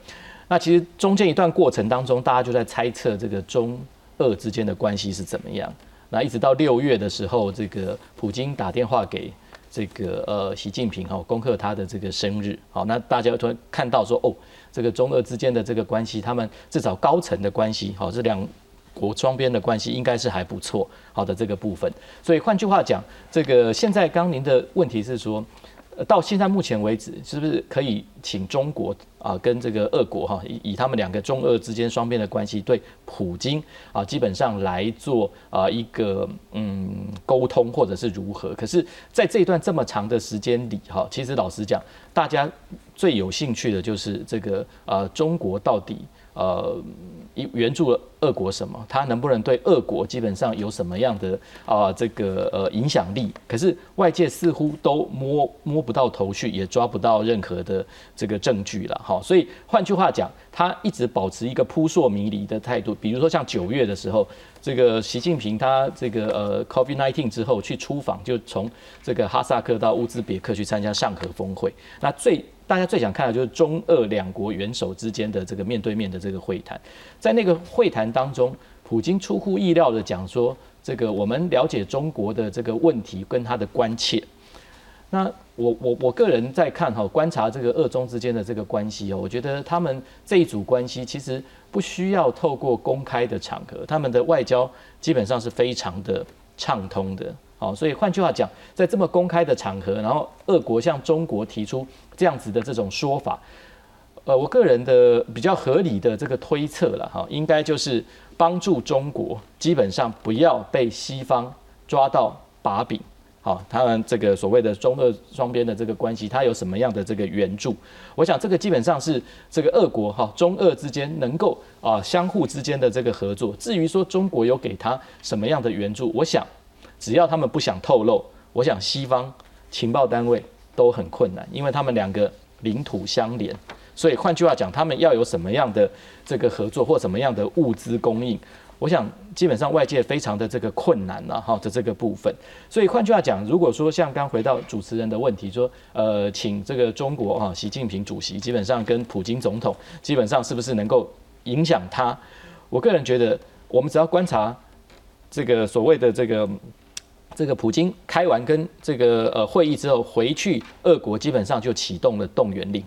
那其实中间一段过程当中，大家就在猜测这个中俄之间的关系是怎么样。那一直到六月的时候，这个普京打电话给这个呃习近平哦，攻克他的这个生日。好，那大家突然看到说，哦，这个中俄之间的这个关系，他们至少高层的关系，好，这两国双边的关系应该是还不错。好的这个部分，所以换句话讲，这个现在刚您的问题是说。到现在目前为止，是不是可以请中国啊跟这个俄国哈以以他们两个中俄之间双边的关系对普京啊基本上来做啊一个嗯沟通或者是如何？可是，在这一段这么长的时间里哈，其实老实讲，大家最有兴趣的就是这个啊中国到底呃。援助了俄国什么？他能不能对俄国基本上有什么样的啊这个呃影响力？可是外界似乎都摸摸不到头绪，也抓不到任何的这个证据了。哈，所以换句话讲，他一直保持一个扑朔迷离的态度。比如说像九月的时候，这个习近平他这个呃 COVID-19 之后去出访，就从这个哈萨克到乌兹别克去参加上合峰会。那最大家最想看的就是中俄两国元首之间的这个面对面的这个会谈，在那个会谈当中，普京出乎意料的讲说，这个我们了解中国的这个问题跟他的关切。那我我我个人在看哈，观察这个俄中之间的这个关系哦，我觉得他们这一组关系其实不需要透过公开的场合，他们的外交基本上是非常的畅通的。好，所以换句话讲，在这么公开的场合，然后俄国向中国提出这样子的这种说法，呃，我个人的比较合理的这个推测了哈，应该就是帮助中国基本上不要被西方抓到把柄。好，他们这个所谓的中俄双边的这个关系，它有什么样的这个援助？我想这个基本上是这个俄国哈中俄之间能够啊相互之间的这个合作。至于说中国有给他什么样的援助，我想。只要他们不想透露，我想西方情报单位都很困难，因为他们两个领土相连，所以换句话讲，他们要有什么样的这个合作或什么样的物资供应，我想基本上外界非常的这个困难了哈的这个部分。所以换句话讲，如果说像刚回到主持人的问题，说呃，请这个中国哈习近平主席基本上跟普京总统基本上是不是能够影响他？我个人觉得，我们只要观察这个所谓的这个。这个普京开完跟这个呃会议之后回去，俄国基本上就启动了动员令，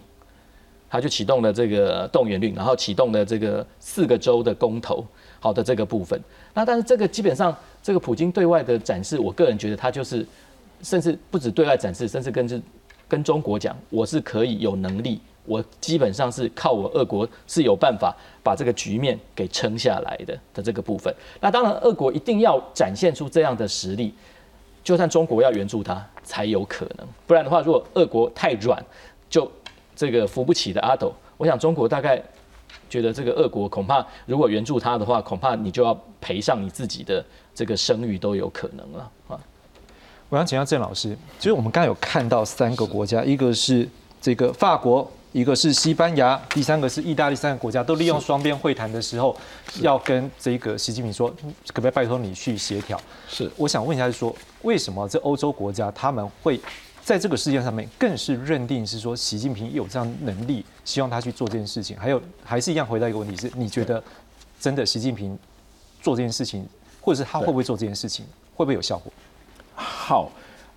他就启动了这个动员令，然后启动了这个四个州的公投，好的这个部分。那但是这个基本上这个普京对外的展示，我个人觉得他就是，甚至不止对外展示，甚至跟这跟中国讲，我是可以有能力，我基本上是靠我俄国是有办法把这个局面给撑下来的的这个部分。那当然，俄国一定要展现出这样的实力。就算中国要援助他才有可能，不然的话，如果俄国太软，就这个扶不起的阿斗。我想中国大概觉得这个俄国恐怕如果援助他的话，恐怕你就要赔上你自己的这个声誉都有可能了啊。我想请教郑老师，就是我们刚刚有看到三个国家，一个是这个法国。一个是西班牙，第三个是意大利，三个国家都利用双边会谈的时候，要跟这个习近平说，可不可以拜托你去协调？是，我想问一下，是说为什么这欧洲国家他们会在这个事件上面，更是认定是说习近平有这样能力，希望他去做这件事情。还有还是一样回答一个问题是，你觉得真的习近平做这件事情，或者是他会不会做这件事情，会不会有效果？好，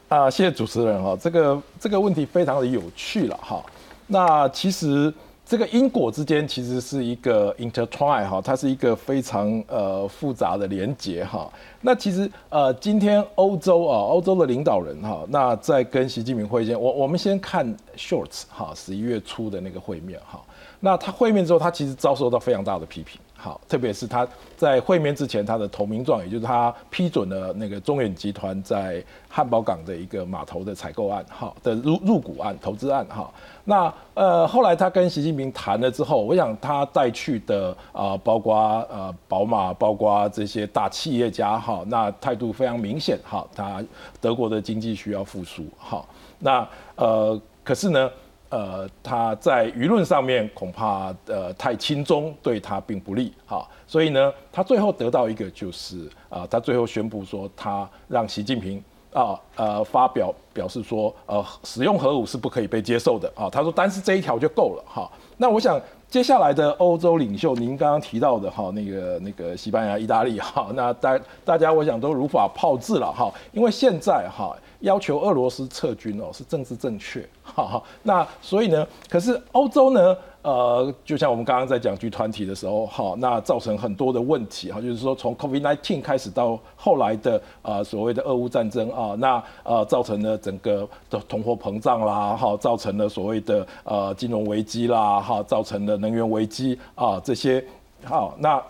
啊、谢谢主持人哈，这个这个问题非常的有趣了哈。那其实这个因果之间其实是一个 intertwine 哈，它是一个非常呃复杂的连接哈。那其实呃，今天欧洲啊，欧洲的领导人哈，那在跟习近平会见，我我们先看 Shorts 哈，十一月初的那个会面哈。那他会面之后，他其实遭受到非常大的批评。好，特别是他在会面之前，他的投名状，也就是他批准了那个中远集团在汉堡港的一个码头的采购案，哈的入入股案、投资案，哈。那呃，后来他跟习近平谈了之后，我想他带去的啊、包括呃宝马，包括这些大企业家，哈，那态度非常明显，哈，他德国的经济需要复苏，哈。那呃，可是呢？呃，他在舆论上面恐怕呃太轻中，对他并不利哈，所以呢，他最后得到一个就是啊、他最后宣布说，他让习近平啊呃发表表示说，呃，使用核武是不可以被接受的啊，他说单是这一条就够了哈。那我想接下来的欧洲领袖，您刚刚提到的哈，那个那个西班牙、意大利哈，那大大家我想都如法炮制了哈，因为现在哈。要求俄罗斯撤军哦，是政治正确，哈哈。那所以呢，可是欧洲呢，呃，就像我们刚刚在讲剧团体的时候，哈，那造成很多的问题哈，就是说从 COVID-19 开始到后来的呃所谓的俄乌战争啊，那呃造成了整个的通货膨胀啦，哈，造成了所谓的呃金融危机啦，哈，造成了能源危机啊这些，好，那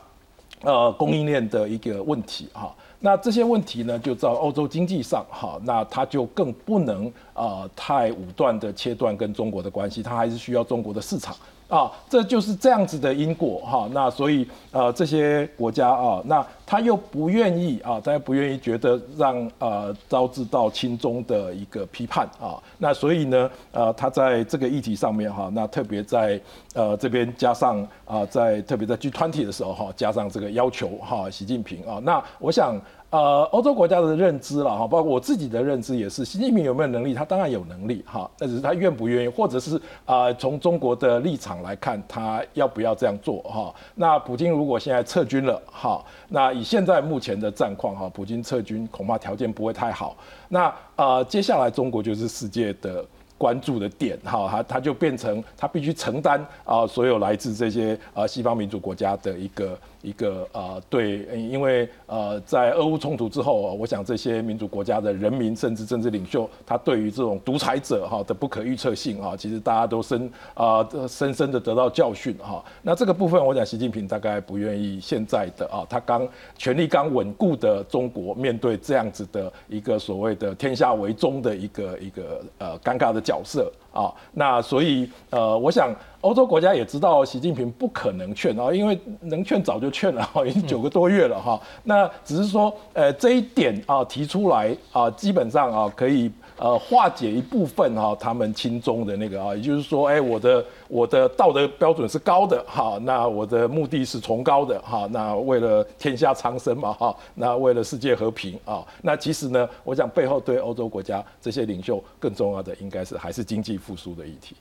呃供应链的一个问题哈。那这些问题呢，就在欧洲经济上，哈，那它就更不能啊太武断的切断跟中国的关系，它还是需要中国的市场啊，这就是这样子的因果哈。那所以呃这些国家啊，那他又不愿意啊，他又不愿意觉得让呃招致到亲中的一个批判啊，那所以呢呃他在这个议题上面哈，那特别在呃这边加上啊，在特别在 G20 的时候哈，加上这个要求哈，习近平啊，那我想。呃，欧洲国家的认知了哈，包括我自己的认知也是，习近平有没有能力？他当然有能力哈，但只是他愿不愿意，或者是啊，从中国的立场来看，他要不要这样做哈？那普京如果现在撤军了哈，那以现在目前的战况哈，普京撤军恐怕条件不会太好。那呃，接下来中国就是世界的。关注的点哈，他他就变成他必须承担啊，所有来自这些呃西方民主国家的一个一个呃对，因为呃在俄乌冲突之后，我想这些民主国家的人民甚至政治领袖，他对于这种独裁者哈的不可预测性啊，其实大家都深啊深深的得到教训哈。那这个部分，我想习近平大概不愿意现在的啊，他刚权力刚稳固的中国，面对这样子的一个所谓的天下为中的一个一个呃尴尬的角色啊，那所以呃，我想欧洲国家也知道习近平不可能劝啊，因为能劝早就劝了哈，已经九个多月了哈。那只是说呃这一点啊提出来啊，基本上啊可以呃化解一部分哈他们亲中的那个啊，也就是说哎我的我的道德标准是高的哈，那我的目的是崇高的哈，那为了天下苍生嘛哈，那为了世界和平啊，那其实呢，我想背后对欧洲国家这些领袖更重要的应该是还是经济复苏的议题。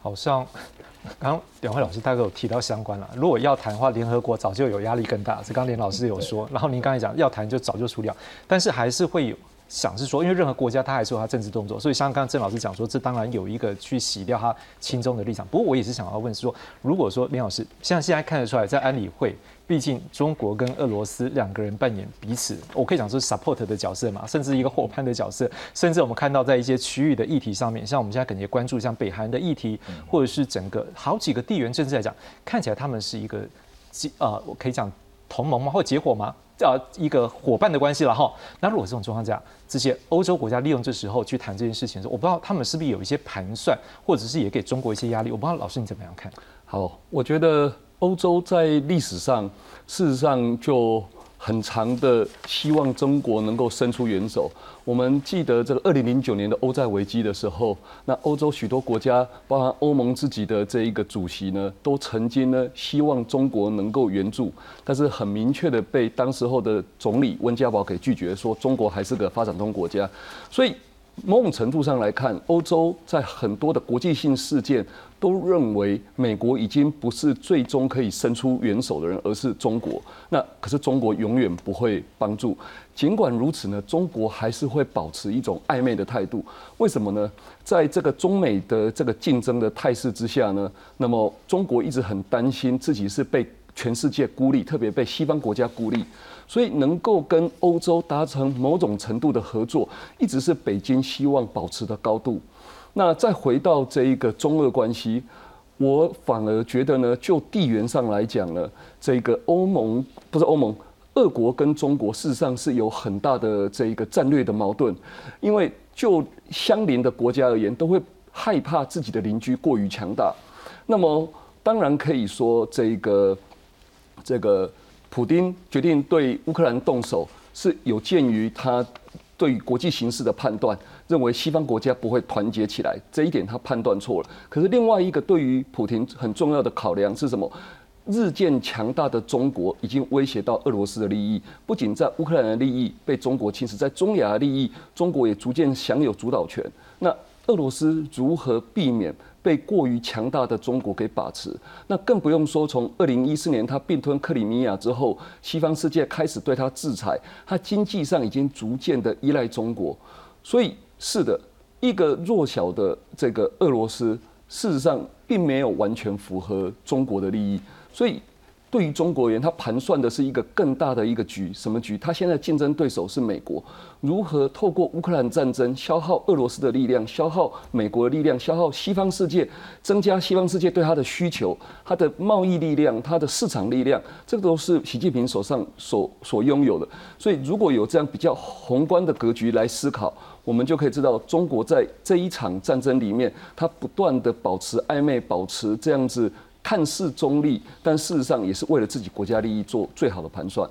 好像 刚刚两位老师大概有提到相关了。如果要谈的话，联合国早就有压力更大。这刚连老师有说，然后您刚才讲要谈就早就处理了，但是还是会有想是说，因为任何国家它还是有它政治动作，所以像刚刚郑老师讲说，这当然有一个去洗掉他亲中的立场。不过我也是想要问说，如果说林老师像现在看得出来，在安理会。毕竟中国跟俄罗斯两个人扮演彼此，我可以讲说 support 的角色嘛，甚至一个伙伴的角色，甚至我们看到在一些区域的议题上面，像我们现在可能也关注像北韩的议题，或者是整个好几个地缘政治来讲，看起来他们是一个呃，我可以讲同盟吗，或结伙吗？呃，一个伙伴的关系了哈。那如果这种状况下，这些欧洲国家利用这时候去谈这件事情的时候，我不知道他们是不是有一些盘算，或者是也给中国一些压力。我不知道老师你怎么样看？好，我觉得。欧洲在历史上，事实上就很长的希望中国能够伸出援手。我们记得这个二零零九年的欧债危机的时候，那欧洲许多国家，包含欧盟自己的这一个主席呢，都曾经呢希望中国能够援助，但是很明确的被当时候的总理温家宝给拒绝，说中国还是个发展中国家。所以某种程度上来看，欧洲在很多的国际性事件都认为美国已经不是最终可以伸出援手的人，而是中国。那可是中国永远不会帮助。尽管如此呢，中国还是会保持一种暧昧的态度。为什么呢？在这个中美的这个竞争的态势之下呢，那么中国一直很担心自己是被全世界孤立，特别被西方国家孤立。所以能够跟欧洲达成某种程度的合作，一直是北京希望保持的高度。那再回到这一个中俄关系，我反而觉得呢，就地缘上来讲呢，这个欧盟不是欧盟，俄国跟中国事实上是有很大的这一个战略的矛盾，因为就相邻的国家而言，都会害怕自己的邻居过于强大。那么当然可以说这个这个。普京决定对乌克兰动手，是有鉴于他对国际形势的判断，认为西方国家不会团结起来，这一点他判断错了。可是另外一个对于普京很重要的考量是什么？日渐强大的中国已经威胁到俄罗斯的利益，不仅在乌克兰的利益被中国侵蚀，在中亚的利益，中国也逐渐享有主导权。那俄罗斯如何避免？被过于强大的中国给把持，那更不用说从二零一四年他并吞克里米亚之后，西方世界开始对他制裁，他经济上已经逐渐的依赖中国，所以是的，一个弱小的这个俄罗斯，事实上并没有完全符合中国的利益，所以。对于中国人，他盘算的是一个更大的一个局，什么局？他现在竞争对手是美国，如何透过乌克兰战争消耗俄罗斯的力量，消耗美国的力量，消耗西方世界，增加西方世界对他的需求，他的贸易力量，他的市场力量，这个都是习近平手上所所拥有的。所以，如果有这样比较宏观的格局来思考，我们就可以知道，中国在这一场战争里面，他不断的保持暧昧，保持这样子。看似中立，但事实上也是为了自己国家利益做最好的盘算。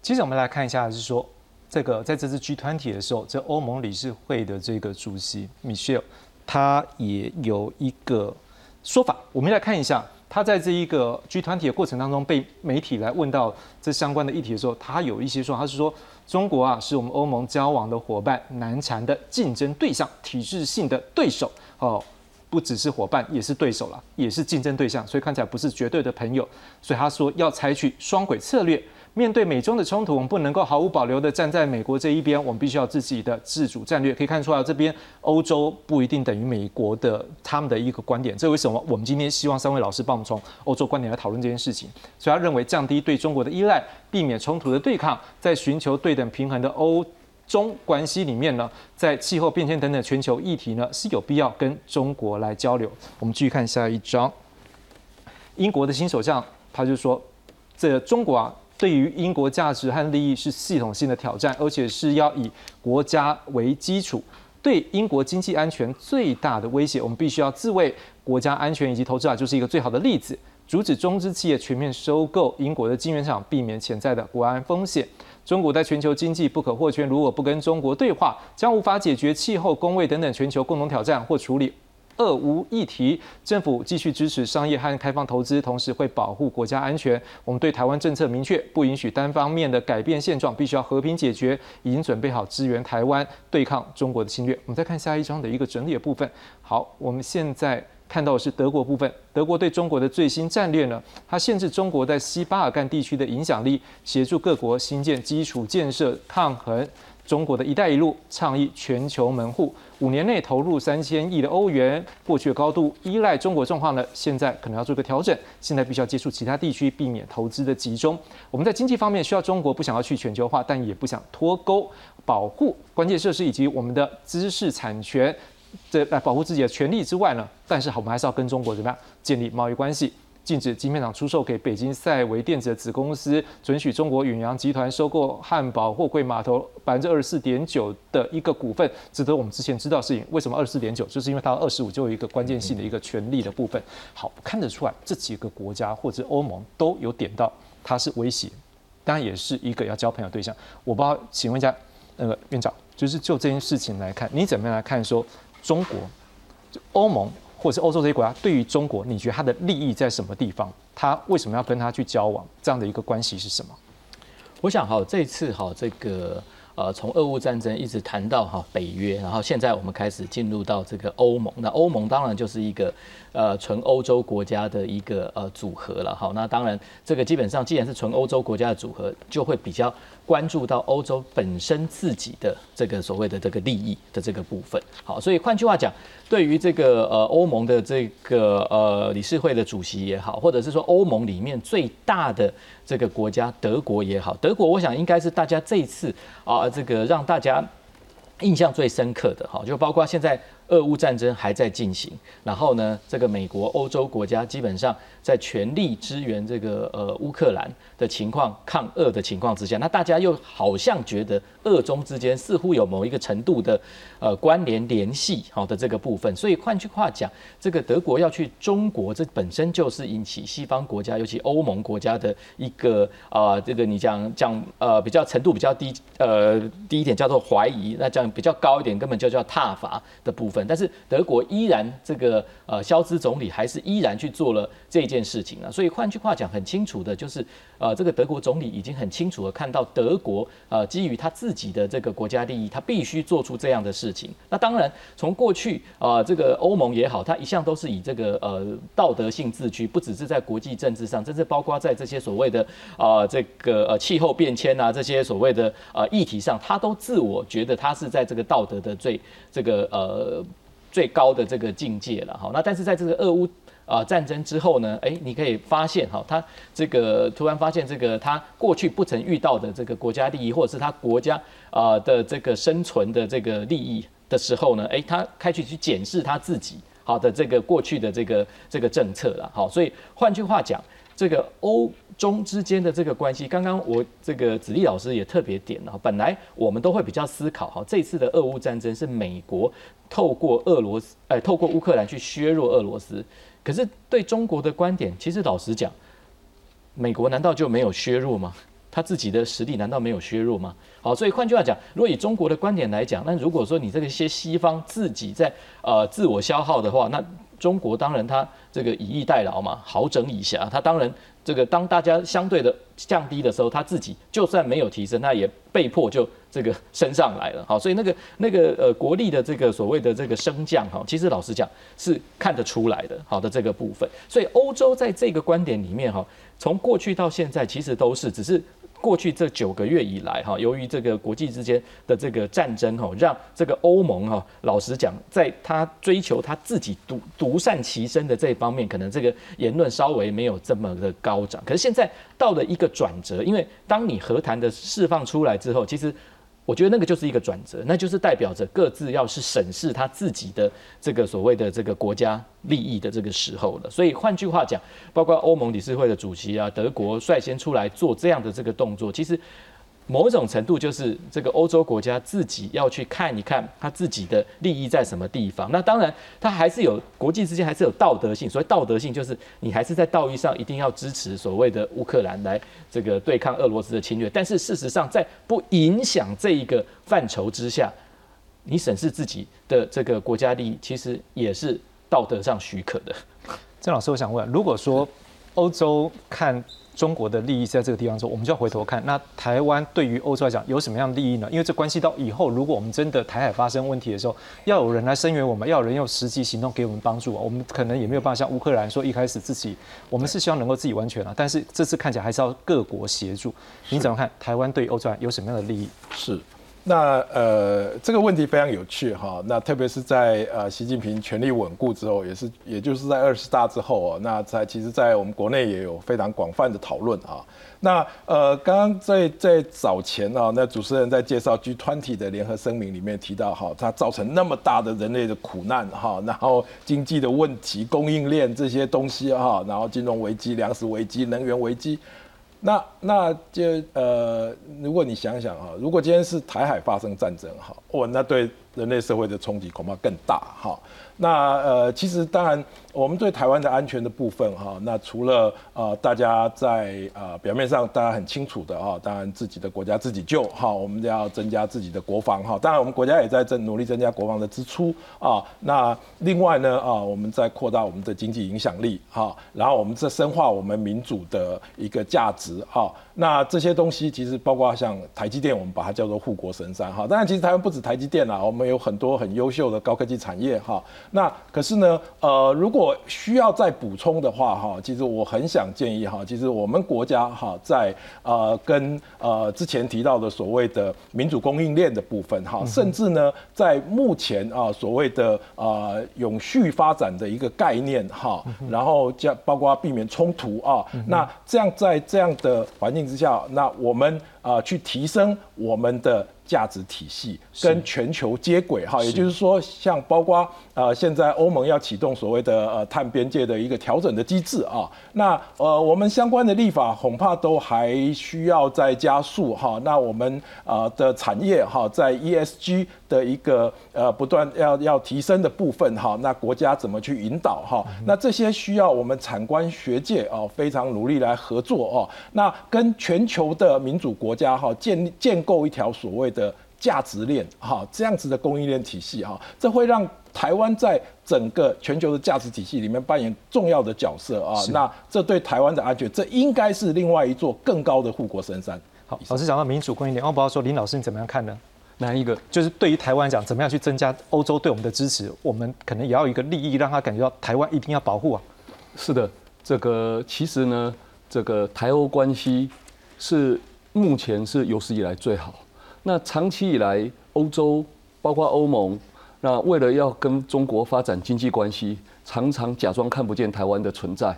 其实我们来看一下，是说这个在这次 G 团体的时候，这欧盟理事会的这个主席 Michel，他也有一个说法。我们来看一下，他在这一个 G 团体的过程当中，被媒体来问到这相关的议题的时候，他有一些说，他是说中国啊是我们欧盟交往的伙伴，难缠的竞争对象，体制性的对手哦。不只是伙伴，也是对手了，也是竞争对象，所以看起来不是绝对的朋友。所以他说要采取双轨策略，面对美中的冲突，我们不能够毫无保留的站在美国这一边，我们必须要自己的自主战略。可以看出来，这边欧洲不一定等于美国的他们的一个观点。这为什么？我们今天希望三位老师帮我们从欧洲观点来讨论这件事情。所以他认为降低对中国的依赖，避免冲突的对抗，在寻求对等平衡的欧。中关系里面呢，在气候变迁等等全球议题呢，是有必要跟中国来交流。我们继续看下一章。英国的新首相他就说，这中国啊，对于英国价值和利益是系统性的挑战，而且是要以国家为基础，对英国经济安全最大的威胁。我们必须要自卫国家安全以及投资啊，就是一个最好的例子。阻止中资企业全面收购英国的晶圆厂，避免潜在的国安风险。中国在全球经济不可或缺，如果不跟中国对话，将无法解决气候、工位等等全球共同挑战或处理俄乌议题。政府继续支持商业和开放投资，同时会保护国家安全。我们对台湾政策明确，不允许单方面的改变现状，必须要和平解决。已经准备好支援台湾对抗中国的侵略。我们再看下一章的一个整理的部分。好，我们现在。看到的是德国部分，德国对中国的最新战略呢？它限制中国在西巴尔干地区的影响力，协助各国新建基础建设，抗衡中国的一带一路，倡议全球门户。五年内投入三千亿的欧元，过去的高度依赖中国状况呢？现在可能要做个调整，现在必须要接触其他地区，避免投资的集中。我们在经济方面需要中国不想要去全球化，但也不想脱钩，保护关键设施以及我们的知识产权。这来保护自己的权利之外呢，但是我们还是要跟中国怎么样建立贸易关系？禁止晶片厂出售给北京赛维电子的子公司，准许中国远洋集团收购汉堡货柜码头百分之二十四点九的一个股份，值得我们之前知道事情。为什么二十四点九？就是因为它二十五就有一个关键性的一个权利的部分。好，看得出来这几个国家或者欧盟都有点到它是威胁，当然也是一个要交朋友对象。我不知道，请问一下那个院长，就是就这件事情来看，你怎么样来看说？中国、欧盟或者是欧洲这些国家，对于中国，你觉得它的利益在什么地方？他为什么要跟他去交往？这样的一个关系是什么？我想哈，这次哈，这个呃，从俄乌战争一直谈到哈北约，然后现在我们开始进入到这个欧盟。那欧盟当然就是一个呃纯欧洲国家的一个呃组合了。好，那当然这个基本上既然是纯欧洲国家的组合，就会比较关注到欧洲本身自己的这个所谓的这个利益的这个部分。好，所以换句话讲，对于这个呃欧盟的这个呃理事会的主席也好，或者是说欧盟里面最大的这个国家德国也好，德国我想应该是大家这一次啊这个让大家印象最深刻的哈，就包括现在俄乌战争还在进行，然后呢，这个美国、欧洲国家基本上在全力支援这个呃乌克兰的情况，抗俄的情况之下，那大家又好像觉得俄中之间似乎有某一个程度的呃关联联系好的这个部分，所以换句话讲，这个德国要去中国，这本身就是引起西方国家，尤其欧盟国家的一个啊，这个你讲讲呃比较程度比较低，呃低一点叫做怀疑，那这样比较高一点根本就叫挞伐的部分。但是德国依然这个呃肖兹总理还是依然去做了这件事情啊，所以换句话讲，很清楚的就是呃这个德国总理已经很清楚的看到德国呃基于他自己的这个国家利益，他必须做出这样的事情。那当然从过去啊这个欧盟也好，他一向都是以这个呃道德性自居，不只是在国际政治上，甚至包括在这些所谓的啊这个呃气候变迁啊这些所谓的呃议题上，他都自我觉得他是在这个道德的最这个呃。最高的这个境界了，哈，那但是在这个俄乌啊战争之后呢，哎，你可以发现，哈，他这个突然发现这个他过去不曾遇到的这个国家利益，或者是他国家啊的这个生存的这个利益的时候呢，哎，他开始去检视他自己好的这个过去的这个这个政策了，好，所以换句话讲，这个欧中之间的这个关系，刚刚我这个子立老师也特别点了，本来我们都会比较思考，哈，这次的俄乌战争是美国。透过俄罗斯，哎，透过乌克兰去削弱俄罗斯，可是对中国的观点，其实老实讲，美国难道就没有削弱吗？他自己的实力难道没有削弱吗？好，所以换句话讲，如果以中国的观点来讲，那如果说你这个些西方自己在呃自我消耗的话，那中国当然他这个以逸待劳嘛，好整以暇，他当然。这个当大家相对的降低的时候，他自己就算没有提升，那也被迫就这个升上来了。好，所以那个那个呃国力的这个所谓的这个升降哈，其实老实讲是看得出来的。好的这个部分，所以欧洲在这个观点里面哈，从过去到现在其实都是只是。过去这九个月以来，哈，由于这个国际之间的这个战争，哈，让这个欧盟，哈，老实讲，在他追求他自己独独善其身的这方面，可能这个言论稍微没有这么的高涨。可是现在到了一个转折，因为当你和谈的释放出来之后，其实。我觉得那个就是一个转折，那就是代表着各自要是审视他自己的这个所谓的这个国家利益的这个时候了。所以换句话讲，包括欧盟理事会的主席啊，德国率先出来做这样的这个动作，其实。某种程度就是这个欧洲国家自己要去看一看他自己的利益在什么地方。那当然，他还是有国际之间还是有道德性。所谓道德性，就是你还是在道义上一定要支持所谓的乌克兰来这个对抗俄罗斯的侵略。但是事实上，在不影响这一个范畴之下，你审视自己的这个国家利益，其实也是道德上许可的。郑老师，我想问，如果说欧洲看。中国的利益在这个地方说，我们就要回头看，那台湾对于欧洲来讲有什么样的利益呢？因为这关系到以后，如果我们真的台海发生问题的时候，要有人来声援我们，要有人用实际行动给我们帮助啊。我们可能也没有办法像乌克兰说一开始自己，我们是希望能够自己完全啊，但是这次看起来还是要各国协助。你怎么看台湾对欧洲有什么样的利益？是。那呃，这个问题非常有趣哈。那特别是在呃习近平权力稳固之后，也是也就是在二十大之后哦，那在其实，在我们国内也有非常广泛的讨论啊。那呃，刚刚在在早前啊，那主持人在介绍 G20 的联合声明里面提到哈，它造成那么大的人类的苦难哈，然后经济的问题、供应链这些东西哈，然后金融危机、粮食危机、能源危机。那那就呃，如果你想想哈，如果今天是台海发生战争哈，哇，那对人类社会的冲击恐怕更大哈。那呃，其实当然，我们对台湾的安全的部分哈，那除了呃大家在呃表面上大家很清楚的哈，当然自己的国家自己救哈，我们要增加自己的国防哈，当然我们国家也在增努力增加国防的支出啊。那另外呢啊，我们在扩大我们的经济影响力哈，然后我们在深化我们民主的一个价值哈。那这些东西其实包括像台积电，我们把它叫做护国神山哈。当然，其实台湾不止台积电啦，我们有很多很优秀的高科技产业哈。那可是呢，呃，如果需要再补充的话哈，其实我很想建议哈，其实我们国家哈，在呃跟呃之前提到的所谓的民主供应链的部分哈，甚至呢，在目前啊所谓的呃永续发展的一个概念哈，然后将包括避免冲突啊，那这样在这样的环境之下，那我们啊去提升我们的。价值体系跟全球接轨哈，也就是说，像包括呃，现在欧盟要启动所谓的呃碳边界的一个调整的机制啊，那呃，我们相关的立法恐怕都还需要再加速哈。那我们啊的产业哈，在 ESG 的一个呃不断要要提升的部分哈，那国家怎么去引导哈？那这些需要我们产官学界啊非常努力来合作哦。那跟全球的民主国家哈建建构一条所谓的价值链哈，这样子的供应链体系哈，这会让台湾在整个全球的价值体系里面扮演重要的角色啊。那这对台湾的安全，这应该是另外一座更高的护国神山。好，老师讲到民主供应链，我不知道说林老师你怎么样看呢？哪一个？就是对于台湾讲，怎么样去增加欧洲对我们的支持？我们可能也要有一个利益，让他感觉到台湾一定要保护啊。是的，这个其实呢，这个台欧关系是目前是有史以来最好。那长期以来，欧洲包括欧盟，那为了要跟中国发展经济关系，常常假装看不见台湾的存在。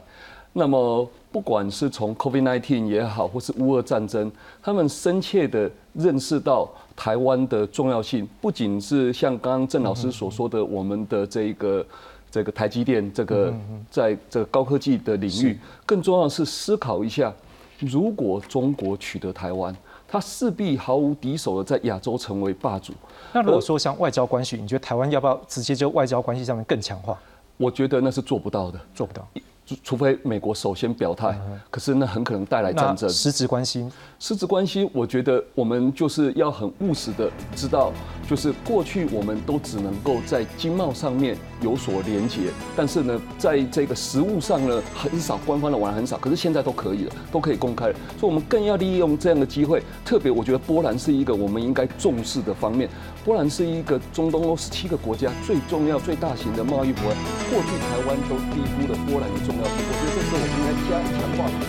那么，不管是从 COVID-19 也好，或是乌俄战争，他们深切的认识到台湾的重要性。不仅是像刚刚郑老师所说的，我们的这个这个台积电这个在这个高科技的领域，更重要的是思考一下，如果中国取得台湾。他势必毫无敌手的在亚洲成为霸主。那如果说像外交关系，你觉得台湾要不要直接就外交关系上面更强化？我觉得那是做不到的，做不到。除非美国首先表态，可是那很可能带来战争。实质关系，实质关系，我觉得我们就是要很务实的知道，就是过去我们都只能够在经贸上面有所连结，但是呢，在这个实物上呢，很少官方的玩很少。可是现在都可以了，都可以公开了，所以我们更要利用这样的机会。特别我觉得波兰是一个我们应该重视的方面。波兰是一个中东欧十七个国家最重要、最大型的贸易伙伴。过去台湾都低估了波兰的重要性，我觉得这是我们应该加强化。